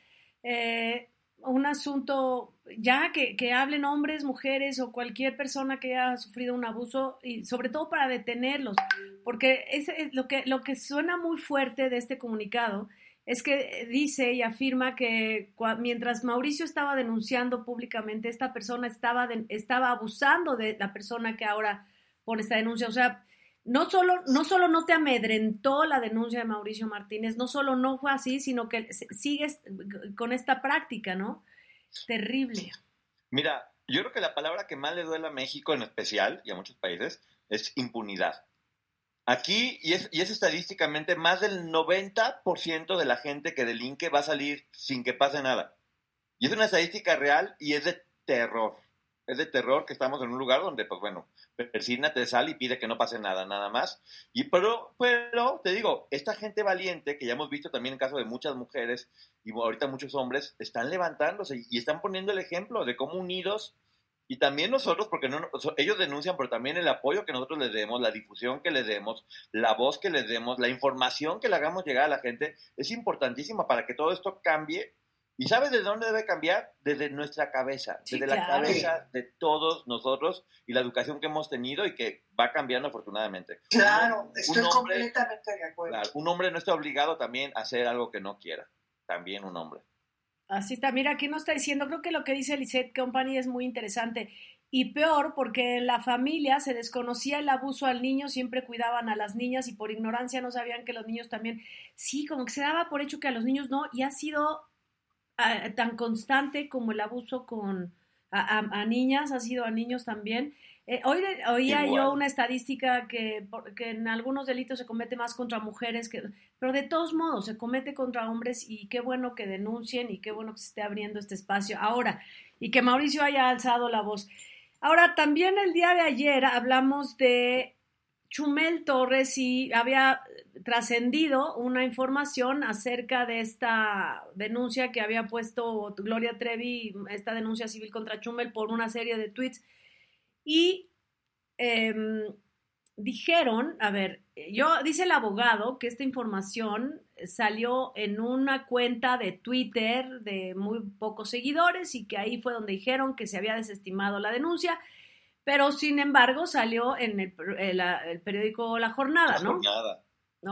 eh, un asunto ya que, que, hablen hombres, mujeres o cualquier persona que haya sufrido un abuso y sobre todo para detenerlos, porque es, es lo, que, lo que suena muy fuerte de este comunicado es que dice y afirma que mientras Mauricio estaba denunciando públicamente, esta persona estaba, estaba abusando de la persona que ahora pone esta denuncia. O sea, no solo, no solo no te amedrentó la denuncia de Mauricio Martínez, no solo no fue así, sino que sigues con esta práctica, ¿no? Terrible. Mira, yo creo que la palabra que más le duele a México en especial y a muchos países es impunidad. Aquí, y es, y es estadísticamente, más del 90% de la gente que delinque va a salir sin que pase nada. Y es una estadística real y es de terror. Es de terror que estamos en un lugar donde, pues bueno, persígnate, sal y pide que no pase nada, nada más. Y pero, pero, te digo, esta gente valiente, que ya hemos visto también en caso de muchas mujeres y ahorita muchos hombres, están levantándose y están poniendo el ejemplo de cómo unidos y también nosotros, porque ellos denuncian, pero también el apoyo que nosotros les demos, la difusión que les demos, la voz que les demos, la información que le hagamos llegar a la gente, es importantísima para que todo esto cambie. ¿Y sabes de dónde debe cambiar? Desde nuestra cabeza, Sí, desde la cabeza de todos nosotros y la educación que hemos tenido y que va cambiando afortunadamente. Claro, Un- estoy un hombre- completamente de acuerdo. Claro, un hombre no está obligado también a hacer algo que no quiera. También un hombre. Así está, mira, aquí nos está diciendo, creo que lo que dice Lisette Company es muy interesante. Y peor, porque en la familia se desconocía el abuso al niño, siempre cuidaban a las niñas y por ignorancia no sabían que los niños también, sí, como que se daba por hecho que a los niños no, y ha sido ah, tan constante como el abuso con a, niñas, ha sido a niños también. Eh, hoy oía Igual. yo una estadística que, que en algunos delitos se comete más contra mujeres, que, pero de todos modos se comete contra hombres y qué bueno que denuncien y qué bueno que se esté abriendo este espacio ahora y que Mauricio haya alzado la voz. Ahora, también el día de ayer hablamos de Chumel Torres y había trascendido una información acerca de esta denuncia que había puesto Gloria Trevi, esta denuncia civil contra Chumel por una serie de tweets. Y em, dijeron, a ver, yo dice el abogado que esta información salió en una cuenta de Twitter de muy pocos seguidores y que ahí fue donde dijeron que se había desestimado la denuncia, pero sin embargo salió en el, el- el periódico La Jornada, La ¿no? jornada.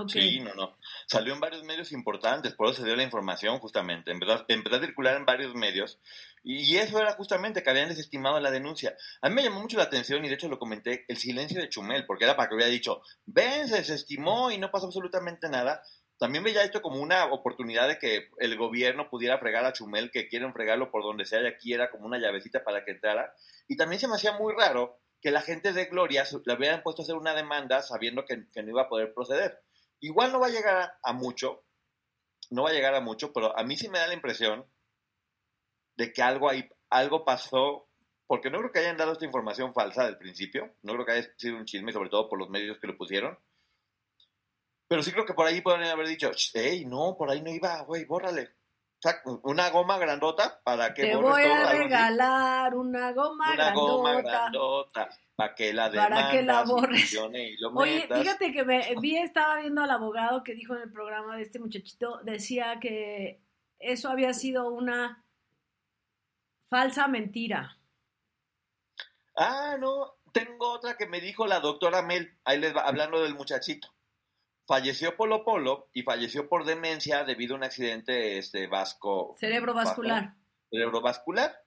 Sí, no, no. Salió en varios medios importantes, por eso se dio la información justamente. Empezó, empezó a circular en varios medios y, y eso era justamente que habían desestimado la denuncia. A mí me llamó mucho la atención y de hecho lo comenté, el silencio de Chumel, porque era para que hubiera dicho, ven, se desestimó y no pasó absolutamente nada. También veía esto como una oportunidad de que el gobierno pudiera fregar a Chumel, que quieren fregarlo por donde sea y aquí era como una llavecita para que entrara. Y también se me hacía muy raro que la gente de Gloria le hubieran puesto a hacer una demanda sabiendo que, que no iba a poder proceder. Igual no va a llegar a, a mucho, no va a llegar a mucho, pero a mí sí me da la impresión de que algo ahí, algo pasó, porque no creo que hayan dado esta información falsa del principio, no creo que haya sido un chisme, sobre todo por los medios que lo pusieron, pero sí creo que por ahí pueden haber dicho, hey, no, por ahí no iba, güey, bórrale. Una goma grandota para que Te borres voy a regalar una goma una goma grandota. grandota para que la Para que la demandas borres. funcione y lo Oye, fíjate que me, vi, estaba viendo al abogado que dijo en el programa de este muchachito, decía que eso había sido una falsa mentira. Ah, no, tengo otra que me dijo la doctora Mel, ahí les va, hablando del muchachito. Falleció Polo Polo y falleció por demencia debido a un accidente este, vasco. Cerebrovascular. cerebrovascular.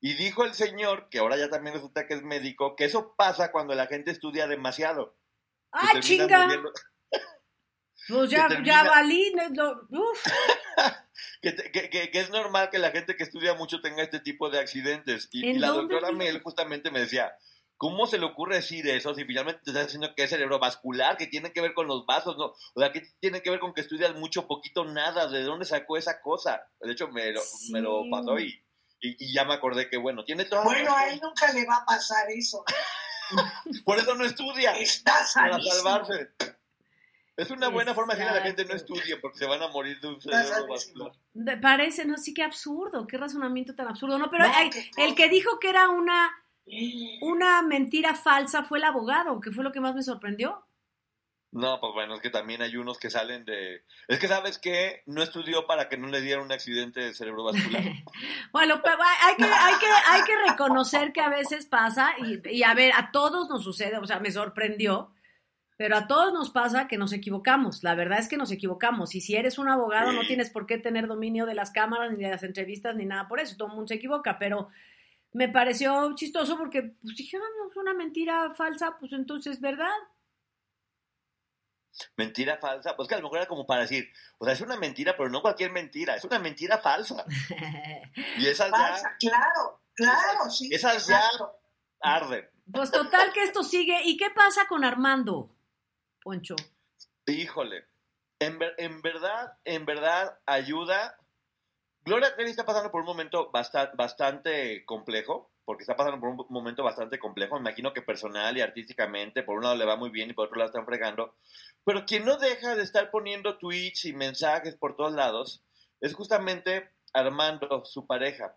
Y dijo el señor, que ahora ya también resulta que es médico, que eso pasa cuando la gente estudia demasiado. ¡Ah, chinga! muriendo- Pues ya, ya valí. no- uf. que, que, que, que es normal que la gente que estudia mucho tenga este tipo de accidentes. Y, y la doctora? Mel justamente me decía, ¿cómo se le ocurre decir eso si finalmente te estás diciendo que es cerebrovascular, que tiene que ver con los vasos, no? O sea, que tiene que ver con que estudias mucho, poquito, nada, ¿de dónde sacó esa cosa? De hecho, me lo, me lo Sí. pasó y, y, y ya me acordé que, bueno, tiene toda Bueno, a él nunca le va a pasar eso. Por eso no estudia. Está Para sanísimo. salvarse. Es una buena forma de decirle a la gente no estudie porque se van a morir de un cerebro parece, no, sí, qué absurdo, qué razonamiento tan absurdo. No, pero No, el que dijo que era una, una mentira falsa fue el abogado, que fue lo que más me sorprendió. No, pues bueno, es que también hay unos que salen de... Es que sabes que no estudió para que no le diera un accidente cerebrovascular. Bueno, pero hay que, hay que, hay que reconocer que a veces pasa, y, y a ver, a todos nos sucede, o sea, me sorprendió, pero a todos nos pasa que nos equivocamos. La verdad es que nos equivocamos. Y si eres un abogado, no tienes por qué tener dominio de las cámaras, ni de las entrevistas, ni nada por eso. Todo el mundo se equivoca, pero me pareció chistoso porque pues dije, ah, no, es una mentira falsa, pues entonces, ¿verdad? mentira falsa. Pues que a lo mejor era como para decir, o sea, es una mentira, pero no cualquier mentira, es una mentira falsa. Y esas ya Falsa, claro, claro, sí. esas ya- arden. Pues total que esto sigue. ¿Y qué pasa con Armando, Poncho? Híjole, en, ver- en verdad, en verdad ayuda. Gloria Trevi está pasando por un momento bastante, bastante complejo, porque está pasando por un momento bastante complejo. Me imagino que personal y artísticamente, por un lado le va muy bien y por otro lado están fregando. Pero quien no deja de estar poniendo tweets y mensajes por todos lados es justamente Armando, su pareja.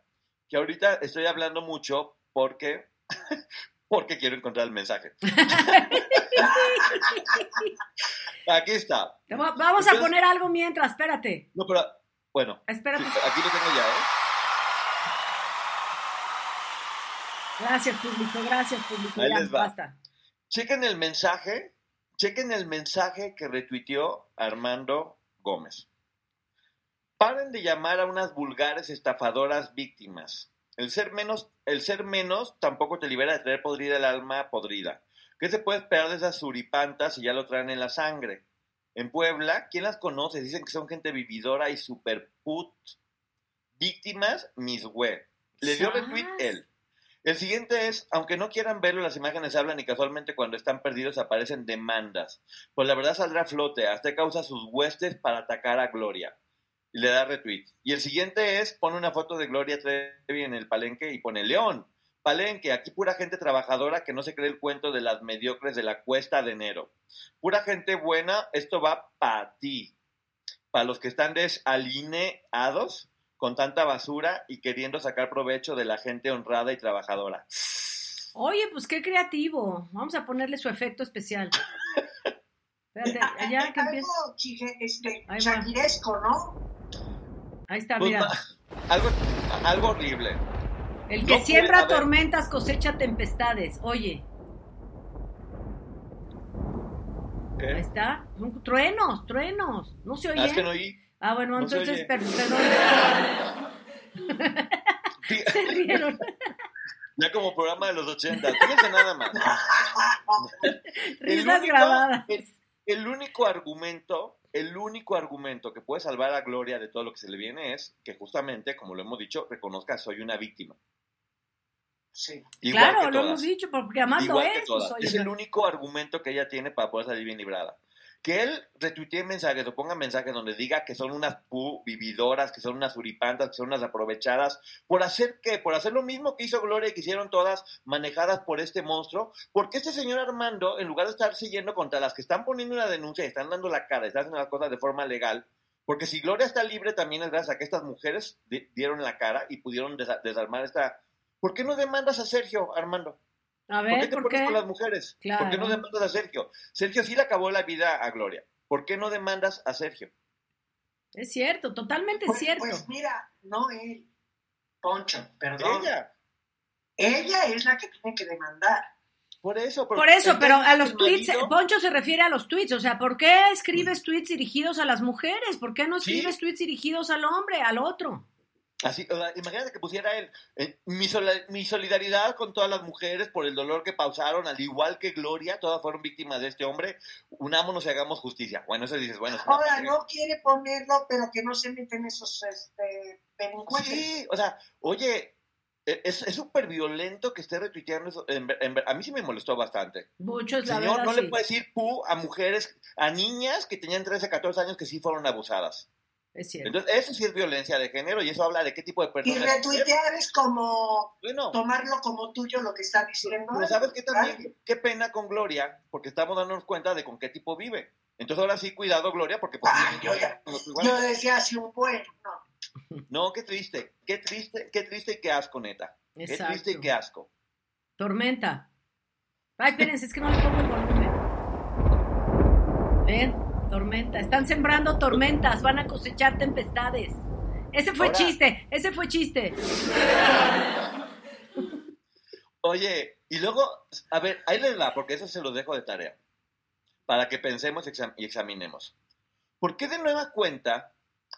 Que ahorita estoy hablando mucho porque, porque quiero encontrar el mensaje. Aquí está. Va- Vamos a Entonces- poner algo mientras, espérate. No, pero bueno, Espérate. aquí lo tengo ya, ¿eh? Gracias, público, gracias, público. Ahí ya, les va. basta. Chequen el mensaje, chequen el mensaje que retuiteó Armando Gómez. Paren de llamar a unas vulgares estafadoras víctimas. El ser menos, el ser menos tampoco te libera de tener podrida el alma podrida. ¿Qué se puede esperar de esas suripantas si ya lo traen en la sangre? En Puebla, ¿quién las conoce? Dicen que son gente vividora y super put. Víctimas, mis güey. Le dio retweet él. El siguiente es, aunque no quieran verlo, las imágenes hablan y casualmente cuando están perdidos aparecen demandas. Pues la verdad saldrá a flote, hasta causa sus huestes para atacar a Gloria. Y le da retweet. Y el siguiente es, pone una foto de Gloria Trevi en el palenque y pone León. Palenque, aquí pura gente trabajadora que no se cree el cuento de las mediocres de la cuesta de enero. Pura gente buena, esto va para ti. Para los que están desalineados con tanta basura y queriendo sacar provecho de la gente honrada y trabajadora. Oye, pues qué creativo. Vamos a ponerle su efecto especial. Espérate, ya que empieza. Algo este, Ahí va. ¿no? Ahí está, Pues, mira. ma- algo, algo horrible. El que no siembra tormentas cosecha tempestades. Oye, ¿Qué? ahí está. Son truenos, truenos. No se oye. Ah, es que no oí. Ah, bueno, no se entonces, perdón. Sí, Se rieron. Ya como programa de los 80. Fíjense nada más. El Risas único- grabadas. El, el único argumento, el único argumento que puede salvar a Gloria de todo lo que se le viene es que justamente, como lo hemos dicho, reconozca soy una víctima. Sí. Igual claro, que lo hemos dicho, porque además lo Igual que es. todas. pues, es el único argumento que ella tiene para poder salir bien librada. Que él retuitee mensajes o ponga mensajes donde diga que son unas pu vividoras, que son unas uripantas, que son unas aprovechadas, por hacer qué? Por hacer lo mismo que hizo Gloria y que hicieron todas manejadas por este monstruo. Porque este señor Armando, en lugar de estar siguiendo contra las que están poniendo una denuncia y están dando la cara, están haciendo las cosas de forma legal, porque si Gloria está libre también es gracias a que estas mujeres di- dieron la cara y pudieron desa- desarmar esta... ¿Por qué no demandas a Sergio, Armando? A ¿Por qué te ¿por pones qué? con las mujeres? Claro. ¿Por qué no demandas a Sergio? Sergio sí le acabó la vida a Gloria. ¿Por qué no demandas a Sergio? Es cierto, totalmente Pues, cierto. pues mira, no él. Poncho, perdón. Ella. Ella es la que tiene que demandar. Por eso. Por eso, pero a los tweets, marido- Poncho se refiere a los tweets, o sea, ¿por qué escribes tweets dirigidos a las mujeres? ¿Por qué no Sí. escribes tweets dirigidos al hombre, al otro? Así, o sea, imagínate que pusiera él eh, mi, sola- mi solidaridad con todas las mujeres por el dolor que pausaron, al igual que Gloria, todas fueron víctimas de este hombre. Unámonos y hagamos justicia. Bueno, eso dices, bueno, Ahora, no quiere ponerlo, pero que no se meten esos este, delincuentes. Sí, o sea, oye, e- es es súper violento que esté retuiteando eso. En en a mí sí me molestó bastante. Muchos, la Señor, verdad, no sí. le puede decir pu a mujeres, a niñas que tenían 13, 14 años que sí fueron abusadas. Es cierto. Entonces, eso sí es violencia de género y eso habla de qué tipo de Y personas. retuitear es como Bueno. tomarlo como tuyo lo que está diciendo. Pero ¿sabes qué también? Qué pena con Gloria, porque estamos dándonos cuenta de con qué tipo vive. Entonces ahora sí, cuidado, Gloria, porque... pues, yo, yo decía así un buen, no. No, qué triste, qué triste, qué triste y qué asco, neta. Qué Exacto. triste y qué asco. Tormenta. Ay, espérense, es que no le pongo el volumen. Ven, tormenta. Están sembrando tormentas, van a cosechar tempestades. Ese fue Ahora- chiste, ese fue chiste. Oye, y luego, a ver, ahí les va, porque eso se lo dejo de tarea, para que pensemos y examinemos. ¿Por qué de nueva cuenta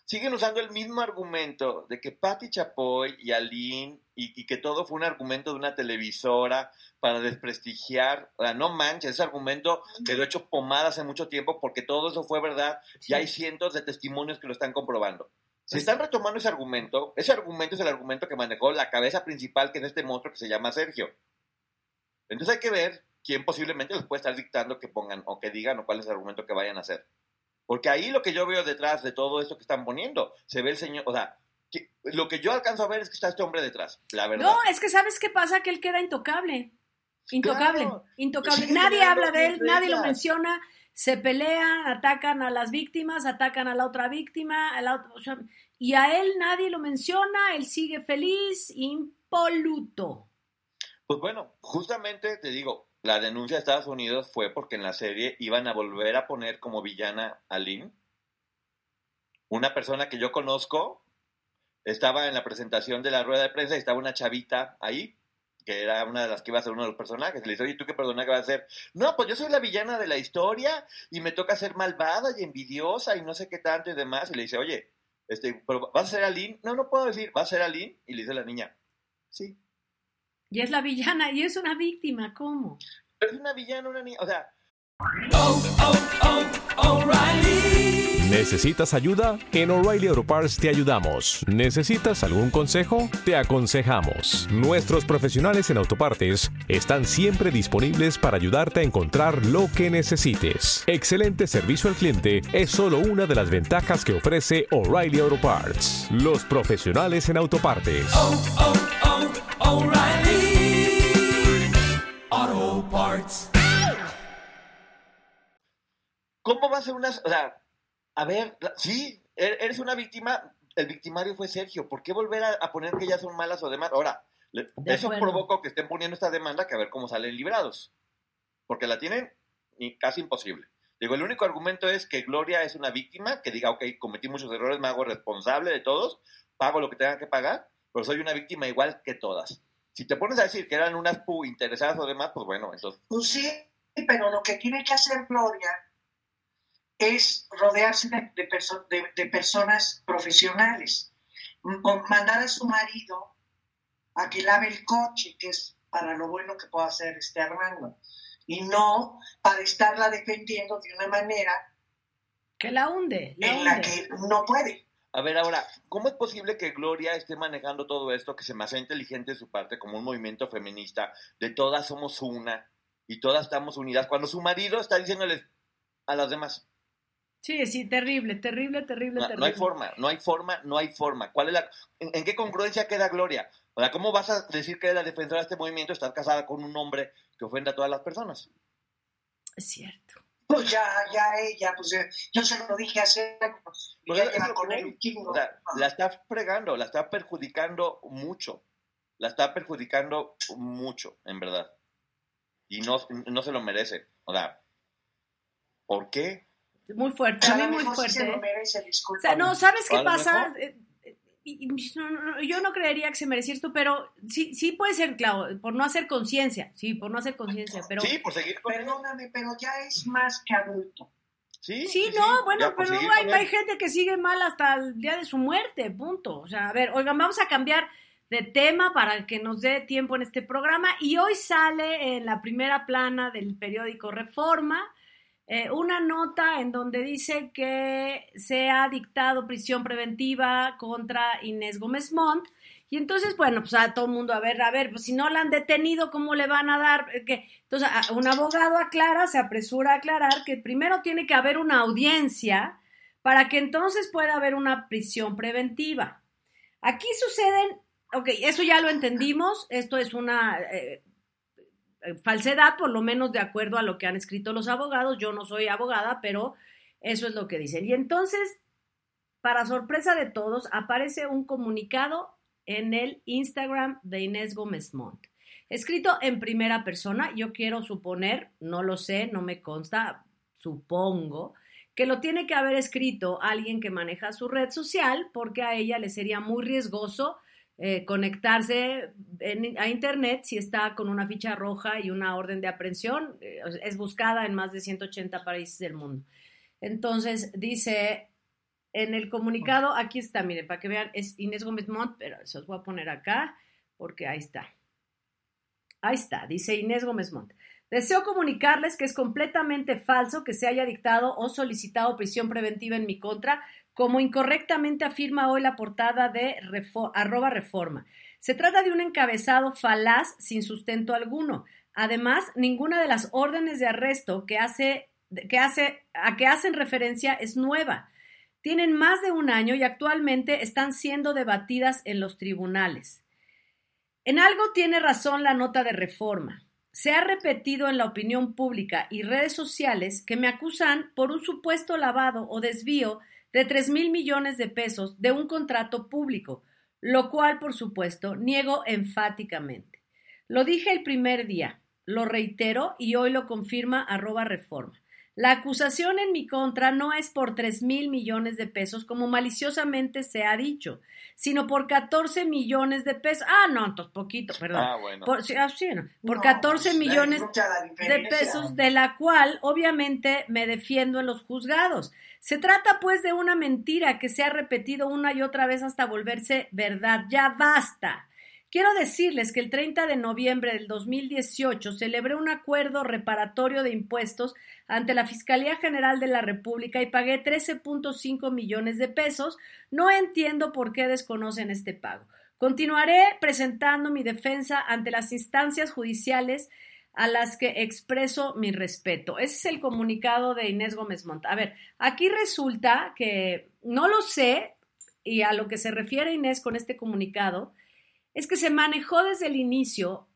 siguen usando el mismo argumento de que Patti Chapoy y Aline y, y que todo fue un argumento de una televisora para desprestigiar? O sea, no manches, ese argumento quedó hecho pomada hace mucho tiempo porque todo eso fue verdad y hay cientos de testimonios que lo están comprobando. Si están retomando ese argumento, ese argumento es el argumento que manejó la cabeza principal, que es este monstruo que se llama Sergio. Entonces hay que ver quién posiblemente les puede estar dictando que pongan o que digan o cuál es el argumento que vayan a hacer. Porque ahí lo que yo veo detrás de todo esto que están poniendo, se ve el señor, o sea, que- lo que yo alcanzo a ver es que está este hombre detrás, la verdad. No, es que ¿sabes qué pasa? Que él queda intocable. Intocable, Claro. intocable. Nadie habla de él, nadie lo menciona. Se pelean, atacan a las víctimas, atacan a la otra víctima, a la otra- o sea, y a él nadie lo menciona, él sigue feliz, impoluto. Pues bueno, justamente te digo, la denuncia de Estados Unidos fue porque en la serie iban a volver a poner como villana a Lynn. Una persona que yo conozco estaba en la presentación de la rueda de prensa y estaba una chavita ahí, que era una de las que iba a ser uno de los personajes. Le dice, oye, ¿tú qué personaje vas a ser? No, pues yo soy la villana de la historia y me toca ser malvada y envidiosa y no sé qué tanto y demás. Y le dice, oye, este, ¿pero ¿vas a ser a Lynn? No, no puedo decir, ¿vas a ser a Lynn? Y le dice la niña, sí. Y es la villana, y es una víctima, ¿cómo? Es una villana, una niña, o sea... ¿Necesitas ayuda? En O'Reilly Auto Parts te ayudamos. ¿Necesitas algún consejo? Te aconsejamos. Nuestros profesionales en autopartes están siempre disponibles para ayudarte a encontrar lo que necesites. Excelente servicio al cliente es solo una de las ventajas que ofrece O'Reilly Auto Parts. Los profesionales en autopartes. ¿Cómo va a ser una... O sea, a ver, sí, er- eres una víctima, el victimario fue Sergio, ¿por qué volver a, a poner que ellas son malas o demás? Ahora, De eso provocó que estén poniendo esta demanda que a ver cómo salen librados, porque la tienen casi imposible. Digo, el único argumento es que Gloria es una víctima, que diga, ok, cometí muchos errores, me hago responsable de todos, pago lo que tenga que pagar, pero soy una víctima igual que todas. Si te pones a decir que eran unas pu interesadas o demás, pues bueno, entonces... Pues sí, pero lo que tiene que hacer Gloria es rodearse de, de perso- de- de personas profesionales. Mandar a su marido a que lave el coche, que es para lo bueno que pueda hacer este Armando. Y no para estarla defendiendo de una manera Que la hunde, la en la que no puede. A ver, ahora, ¿cómo es posible que Gloria esté manejando todo esto, que se me hace inteligente de su parte, como un movimiento feminista, de todas somos una y todas estamos unidas, cuando su marido está diciéndoles a las demás? Sí, sí, terrible, terrible, terrible, No, terrible. no hay forma, no hay forma, no hay forma. ¿Cuál es la, en, en qué congruencia queda Gloria? O sea, ¿cómo vas a decir que eres la defensora de este movimiento, estás casada con un hombre que ofende a todas las personas? Es cierto. Pues ya, ya ella, pues eh, yo se lo dije hace años. Pues ya es con él. O sea, la está fregando, la está perjudicando mucho. La está perjudicando mucho, en verdad. Y no, no se lo merece. O sea, ¿por qué? Muy fuerte, a mí muy sí fuerte. se lo merece, O disculpa. sea, no, ¿sabes qué pasa? Eh, eh, y- y- no, no, no, yo no creería que se mereciera esto, pero sí, sí puede ser, claro, por no hacer conciencia, sí, por no hacer conciencia, pero Sí, por seguir con... Perdóname, pero ya es más que adulto. Sí, Sí, no, bueno, pero hay, hay, gente que sigue mal hasta el día de su muerte, punto. O sea, a ver, oigan, vamos a cambiar de tema para que nos dé tiempo en este programa. Y hoy sale en la primera plana del periódico Reforma eh, una nota en donde dice que se ha dictado prisión preventiva contra Inés Gómez Montt. Y entonces, bueno, pues a todo el mundo, a ver, a ver, pues si no la han detenido, ¿cómo le van a dar? que Entonces, un abogado aclara, se apresura a aclarar que primero tiene que haber una audiencia para que entonces pueda haber una prisión preventiva. Aquí suceden ok, eso ya lo entendimos, esto es una eh, eh, falsedad, por lo menos de acuerdo a lo que han escrito los abogados, yo no soy abogada, pero eso es lo que dicen. Y entonces, para sorpresa de todos, aparece un comunicado en el Instagram de Inés Gómez Montt. Escrito en primera persona, yo quiero suponer, no lo sé, no me consta, supongo, que lo tiene que haber escrito alguien que maneja su red social porque a ella le sería muy riesgoso eh, conectarse a Internet si está con una ficha roja y una orden de aprehensión. Eh, es buscada en más de 180 países del mundo. Entonces, dice en el comunicado, aquí está, miren, para que vean, es Inés Gómez Montt, pero se os voy a poner acá porque ahí está. Ahí está, dice Inés Gómez Montt. Deseo comunicarles que es completamente falso que se haya dictado o solicitado prisión preventiva en mi contra como incorrectamente afirma hoy la portada de arroba reforma. Se trata de un encabezado falaz sin sustento alguno. Además, ninguna de las órdenes de arresto que hace, que hace, a que hacen referencia es nueva. Tienen más de un año y actualmente están siendo debatidas en los tribunales. En algo tiene razón la nota de reforma. Se ha repetido en la opinión pública y redes sociales que me acusan por un supuesto lavado o desvío de 3 mil millones de pesos de un contrato público, lo cual, por supuesto, niego enfáticamente. Lo dije el primer día, lo reitero y hoy lo confirma arroba reforma. La acusación en mi contra no es por 3 mil millones de pesos, como maliciosamente se ha dicho, sino por 14 millones de pesos. Ah, no, entonces poquito, perdón. Ah, bueno. Por, ah, por 14 millones de pesos, de la cual obviamente me defiendo en los juzgados. Se trata pues de una mentira que se ha repetido una y otra vez hasta volverse verdad. Ya basta. Quiero decirles que el 30 de noviembre del 2018 celebré un acuerdo reparatorio de impuestos ante la Fiscalía General de la República y pagué 13.5 millones de pesos. No entiendo por qué desconocen este pago. Continuaré presentando mi defensa ante las instancias judiciales a las que expreso mi respeto. Ese es el comunicado de Inés Gómez Montt. A ver, aquí resulta que no lo sé, y a lo que se refiere Inés con este comunicado, es que se manejó desde el inicio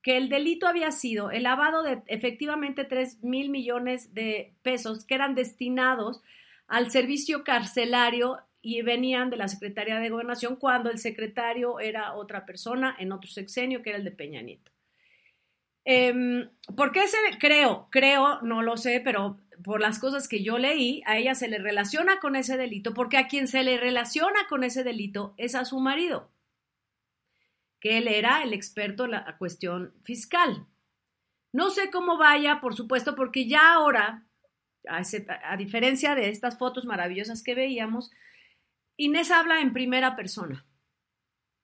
que el delito había sido el lavado de efectivamente 3 mil millones de pesos que eran destinados al servicio carcelario y venían de la Secretaría de Gobernación cuando el secretario era otra persona en otro sexenio que era el de Peña Nieto. Eh, ¿Por qué se creo? Creo, no lo sé, pero por las cosas que yo leí, a ella se le relaciona con ese delito, porque a quien se le relaciona con ese delito es a su marido que él era el experto en la cuestión fiscal. No sé cómo vaya, por supuesto, porque ya ahora, a, diferencia de estas fotos maravillosas que veíamos, Inés habla en primera persona.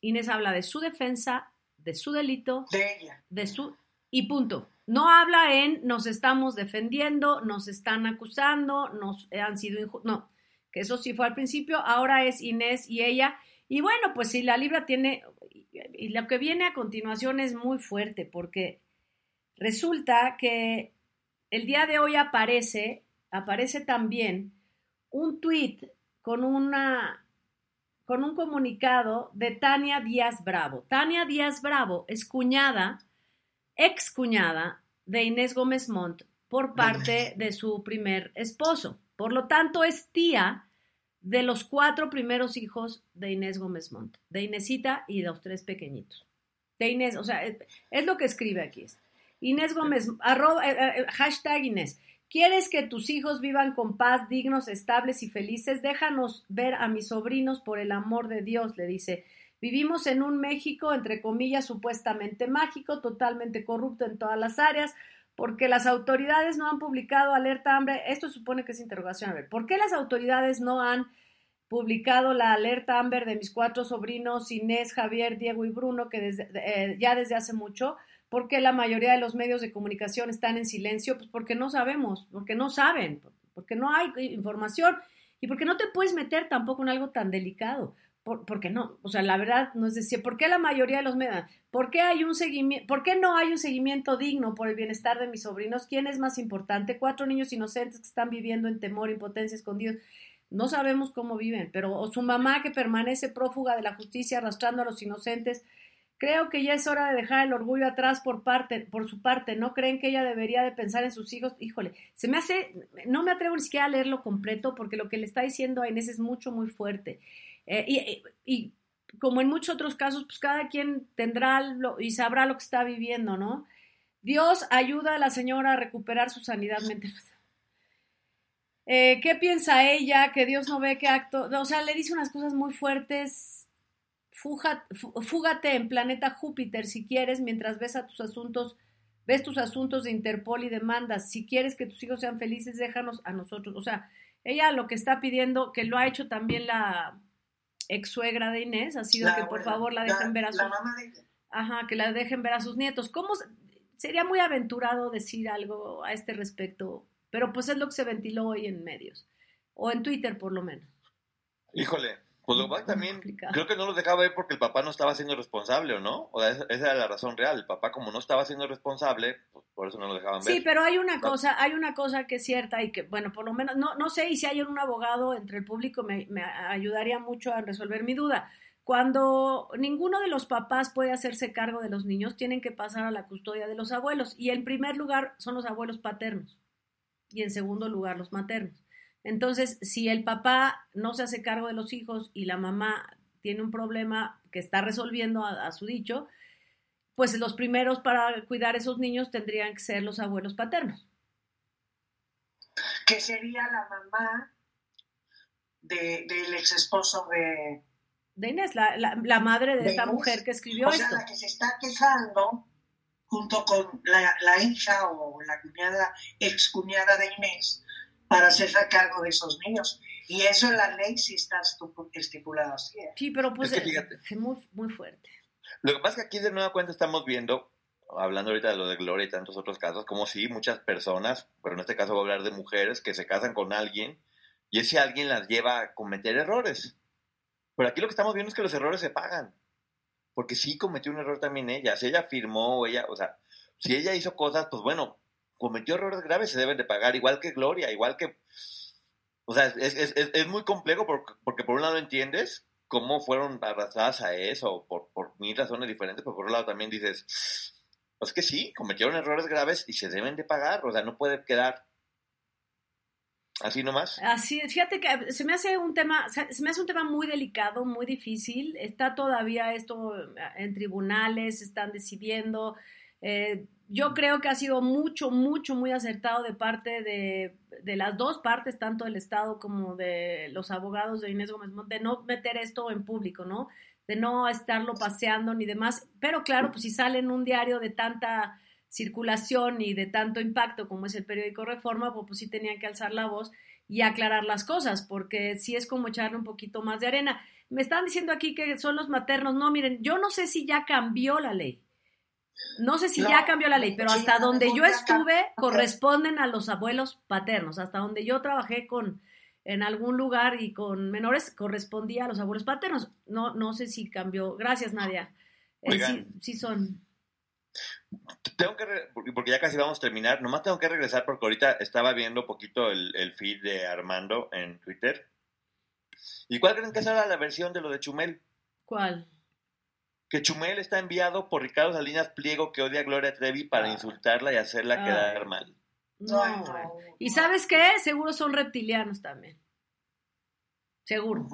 Inés habla de su defensa, de su delito, de ella, de su y punto. No habla en nos estamos defendiendo, nos están acusando, nos han sido no, que eso sí fue al principio, ahora es Inés y ella. Y bueno, pues si la libra tiene y lo que viene a continuación es muy fuerte porque resulta que el día de hoy aparece, aparece también un tuit con una con un comunicado de Tania Díaz Bravo. Tania Díaz Bravo es cuñada, ex cuñada de Inés Gómez Montt por parte de su primer esposo. Por lo tanto, es tía de los cuatro primeros hijos de Inés Gómez Montt, de Inésita y de los tres pequeñitos. De Inés, o sea, es, lo que escribe aquí. Inés Gómez, arroba, eh, eh, hashtag Inés. ¿Quieres que tus hijos vivan con paz, dignos, estables y felices? Déjanos ver a mis sobrinos por el amor de Dios, le dice. Vivimos en un México, entre comillas, supuestamente mágico, totalmente corrupto en todas las áreas, porque las autoridades no han publicado alerta hambre. Esto supone que es interrogación. A ver, ¿por qué las autoridades no han publicado la alerta Amber de mis cuatro sobrinos, Inés, Javier, Diego y Bruno, que desde, eh, ya desde hace mucho, porque la mayoría de los medios de comunicación están en silencio, pues porque no sabemos, porque no saben, porque no hay información y porque no te puedes meter tampoco en algo tan delicado. Por, no, o sea, la verdad no es decir, ¿por qué la mayoría de los medios? ¿Por qué hay un seguimiento, por qué no hay un seguimiento digno por el bienestar de mis sobrinos? ¿Quién es más importante? Cuatro niños inocentes que están viviendo en temor, impotencia, escondidos. No sabemos cómo viven, pero o su mamá que permanece prófuga de la justicia arrastrando a los inocentes. Creo que ya es hora de dejar el orgullo atrás por parte, por su parte. ¿No creen que ella debería de pensar en sus hijos? Híjole, se me hace, no me atrevo ni siquiera a leerlo completo porque lo que le está diciendo a Inés es mucho, muy fuerte. Eh, y, y, como en muchos otros casos, pues cada quien tendrá lo, y sabrá lo que está viviendo, ¿no? Dios ayuda a la señora a recuperar su sanidad mental. Eh, ¿Qué piensa ella? Que Dios no ve qué acto. O sea, le dice unas cosas muy fuertes. fúgate en planeta Júpiter si quieres, mientras ves a tus asuntos, ves tus asuntos de Interpol y demandas. Si quieres que tus hijos sean felices, déjanos a nosotros. O sea, ella lo que está pidiendo, que lo ha hecho también la ex suegra de Inés, ha sido que por favor la dejen ver a sus. Ajá, que la dejen ver a sus nietos. ¿Cómo sería muy aventurado decir algo a este respecto? Pero pues es lo que se ventiló hoy en medios, o en Twitter por lo menos. Híjole, pues lo también creo que no lo dejaba ver porque el papá no estaba siendo responsable, ¿o no? O sea, esa, era la razón real. El papá como no estaba siendo responsable, pues por eso no lo dejaban ver. Sí, pero hay una cosa, hay una cosa que es cierta y que, bueno, por lo menos, no, no sé, y si hay un abogado entre el público me, me ayudaría mucho a resolver mi duda. Cuando ninguno de los papás puede hacerse cargo de los niños, tienen que pasar a la custodia de los abuelos. Y en primer lugar son los abuelos paternos y en segundo lugar los maternos. Entonces, si el papá no se hace cargo de los hijos y la mamá tiene un problema que está resolviendo a, su dicho, pues los primeros para cuidar a esos niños tendrían que ser los abuelos paternos. Que sería la mamá del ex esposo de... De Inés, la, madre de, esta mujer que escribió o sea, La que se está quejando junto con la, hija o la cuñada, ex cuñada de Inés, para hacerse cargo de esos niños. Y eso en la ley sí está estipulado así. ¿eh? Sí, pero pues es, muy, muy fuerte. Lo que pasa es que aquí de nueva cuenta estamos viendo, hablando ahorita de lo de Gloria y tantos otros casos, como si muchas personas, pero en este caso voy a hablar de mujeres que se casan con alguien y ese alguien las lleva a cometer errores. Pero aquí lo que estamos viendo es que los errores se pagan porque sí cometió un error también ella. Si ella firmó, ella, o sea, si ella hizo cosas, pues bueno, cometió errores graves, se deben de pagar, igual que Gloria, igual que... O sea, es, es, es muy complejo porque, porque, por un lado entiendes cómo fueron arrastradas a eso, por, por mil razones diferentes, pero por otro lado también dices, pues que sí, cometieron errores graves y se deben de pagar, o sea, no puede quedar Así nomás. Así, fíjate que se me hace un tema, se me hace un tema muy delicado, muy difícil. Está todavía esto en tribunales, están decidiendo. Eh, yo creo que ha sido mucho, mucho, muy acertado de parte de, las dos partes, tanto del Estado como de los abogados de Inés Gómez de no meter esto en público, ¿no? De no estarlo paseando ni demás. Pero claro, pues si sale en un diario de tanta circulación y de tanto impacto como es el periódico Reforma, pues, pues sí tenían que alzar la voz y aclarar las cosas, porque sí es como echarle un poquito más de arena. Me están diciendo aquí que son los maternos. No, miren, yo no sé si ya cambió la ley. No sé si ya cambió la ley, pero hasta donde yo estuve corresponden a los abuelos paternos. Hasta donde yo trabajé con en algún lugar y con menores correspondía a los abuelos paternos. No, no sé si cambió. Gracias, Nadia. Eh, sí, sí son. Tengo que, porque ya casi vamos a terminar, nomás tengo que regresar porque ahorita estaba viendo un poquito el, el feed de Armando en Twitter. ¿Y cuál creen que será la versión de lo de Chumel? ¿Cuál? Que Chumel está enviado por Ricardo Salinas Pliego que odia a Gloria Trevi para ah. insultarla y hacerla quedar mal. No, ¿Y sabes qué? Seguro son reptilianos también. Seguro.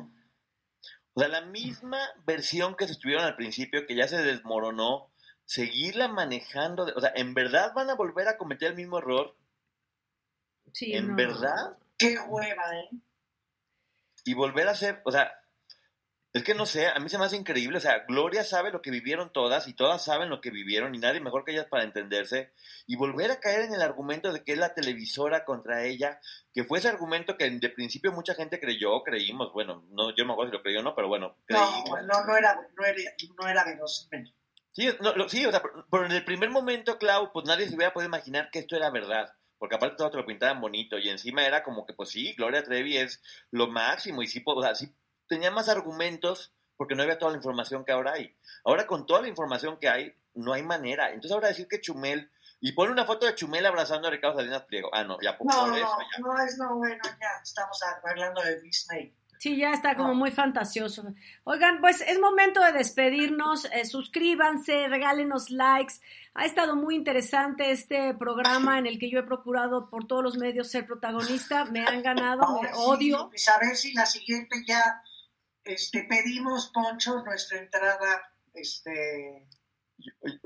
O sea, la misma versión que se estuvieron al principio, que ya se desmoronó, seguirla manejando, o sea, ¿en verdad van a volver a cometer el mismo error? Sí, ¿En verdad? Qué hueva, ¿eh? Y volver a hacer, o sea, Es que no sé, a mí se me hace increíble. O sea, Gloria sabe lo que vivieron todas y todas saben lo que vivieron y nadie mejor que ellas para entenderse. Y volver a caer en el argumento de que es la televisora contra ella, que fue ese argumento que de principio mucha gente creyó, creímos. Bueno, no, yo no me acuerdo si lo creyó o no, pero bueno. No, no, no era, no era, no era Sí, no, sí, o sea, pero en el primer momento, Clau, pues nadie se hubiera podido imaginar que esto era verdad porque aparte todo te lo pintaban bonito y encima era como que pues sí, Gloria Trevi es lo máximo y sí, o sea, sí tenía más argumentos porque no había toda la información que ahora hay. Ahora con toda la información que hay, no hay manera. Entonces ahora decir que Chumel, y pone una foto de Chumel abrazando a Ricardo Salinas Pliego. Ah, no, ya por, no, no, eso ya. No, es no, bueno, ya estamos hablando de Disney. Sí, ya está como muy fantasioso. Oigan, pues es momento de despedirnos. Eh, suscríbanse, regálenos likes. Ha estado muy interesante este programa en el que yo he procurado por todos los medios ser protagonista. Me han ganado, me odio. Pues a ver si la siguiente ya este, pedimos, Poncho, nuestra entrada este,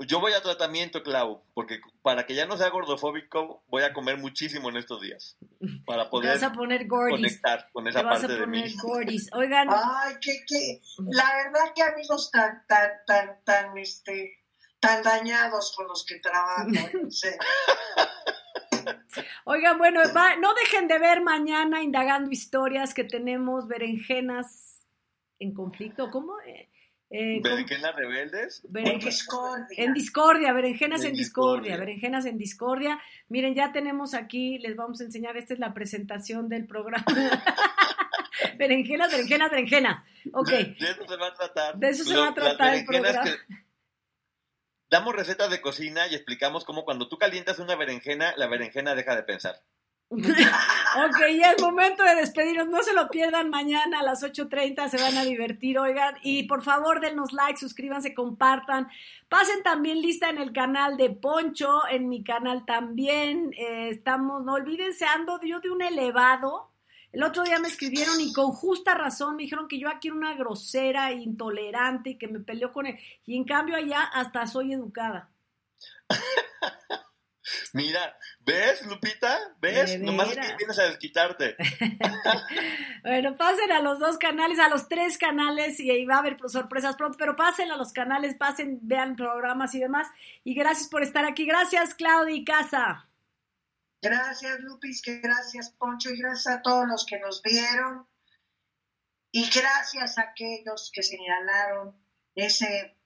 yo voy a tratamiento, Clau, porque para que ya no sea gordofóbico, voy a comer muchísimo en estos días. Para poder vas a poner conectar con esa parte de mí. Oigan. Ay, que, que, la verdad que amigos tan, tan, tan, tan, este, tan dañados con los que trabajo. Oigan, bueno, no dejen de ver mañana indagando historias que tenemos berenjenas en conflicto. ¿Cómo? Eh, eh, ¿Berenjenas rebeldes? en discordia. En discordia, berenjenas en, discordia. berenjenas en discordia. Miren, ya tenemos aquí, les vamos a enseñar, esta es la presentación del programa. berenjenas, berenjenas, berenjenas. Ok. De, eso se va a tratar. De eso se va a tratar el programa. Damos recetas de cocina y explicamos cómo cuando tú calientas una berenjena, la berenjena deja de pensar. Ok, ya es momento de despedirnos. No se lo pierdan mañana a las 8.30. Se van a divertir, oigan. Y por favor, denos like, suscríbanse, compartan. Pasen también lista en el canal de Poncho, en mi canal también. Eh, estamos, no olvídense, ando yo de un elevado. El otro día me escribieron y con justa razón me dijeron que yo aquí era una grosera, intolerante y que me peleó con él. Y en cambio allá hasta soy educada. Mira, ¿ves, Lupita? ¿Ves? Nomás que vienes a desquitarte. bueno, pasen a los dos canales, a los tres canales y ahí va a haber sorpresas pronto, pero pasen a los canales, pasen, vean programas y demás. Y gracias por estar aquí. Gracias, Claudia y Casa. Gracias, Lupis, que gracias, Poncho, y gracias a todos los que nos vieron. Y gracias a aquellos que señalaron ese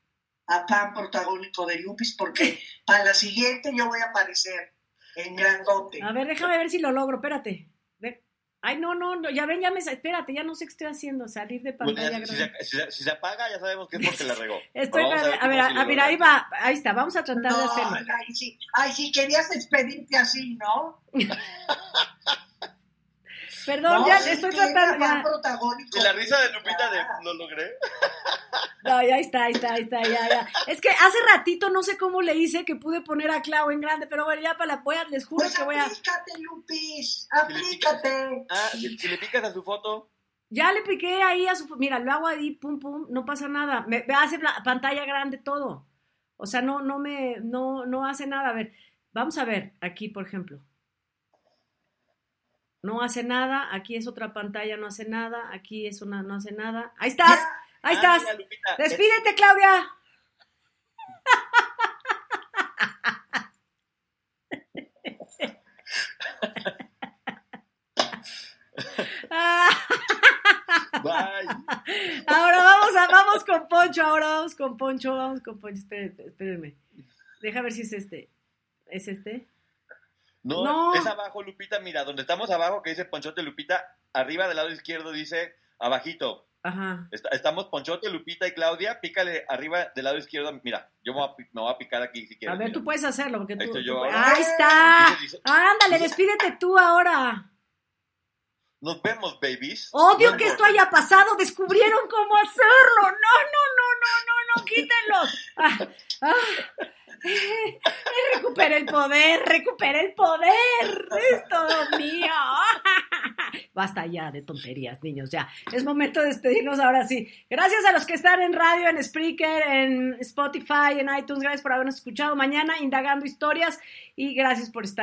afán protagónico de Lupis, porque para la siguiente yo voy a aparecer en grandote. A ver, déjame ver si lo logro, espérate. Ay, no, no, no, ya ven, ya me, espérate, ya no sé qué estoy haciendo, salir de pantalla. si, se, si, se, apaga, ya sabemos que es porque la regó. Estoy, a, ver, a ver, a ver, ahí va, ahí está, vamos a tratar de hacerlo. Ay, sí, ay, sí, querías despedirte así, ¿no? Perdón, ya estoy tratando. Ya. Y la risa de Lupita de lo logré. No, ya está, ahí está, ahí está, ya, ya. Es que hace ratito no sé cómo le hice que pude poner a Clau en grande, pero bueno, ya para la voy les juro pues que voy a. Aplícate, Lupis, aplícate. Ah, si le picas a su foto. Ya le piqué ahí a su mira, lo hago ahí, pum, pum, no pasa nada. Me, me hace la pantalla grande todo. O sea, no, no me, no, no hace nada. A ver, vamos a ver aquí, por ejemplo no hace nada, aquí es otra pantalla, no hace nada, aquí es una, no hace nada. Ahí estás, ahí estás. Despídete, Claudia. Ahora vamos a, vamos con Poncho, ahora vamos con Poncho, vamos con Poncho, espérenme, espérenme. Deja ver si es este. ¿Es este? No, es abajo, Lupita. Mira, donde estamos abajo, que dice Ponchote Lupita, arriba del lado izquierdo dice abajito. Ajá. estamos Ponchote, Lupita y Claudia. Pícale arriba del lado izquierdo. Mira, yo me voy a, picar aquí si quieres. A ver, tú puedes hacerlo. Porque tú, Ahí, yo Ahí está. Ándale, despídete tú ahora. Nos vemos, babies. Odio que esto haya pasado. Descubrieron cómo hacerlo. No, no, no, no, no, no. Quítenlo. Ah, ah. recupera el poder, recupera el poder, es todo mío. Basta ya de tonterías, niños, ya. Es momento de despedirnos ahora sí. Gracias a los que están en radio, en Spreaker, en Spotify, en iTunes. Gracias por habernos escuchado mañana, indagando historias y gracias por estar.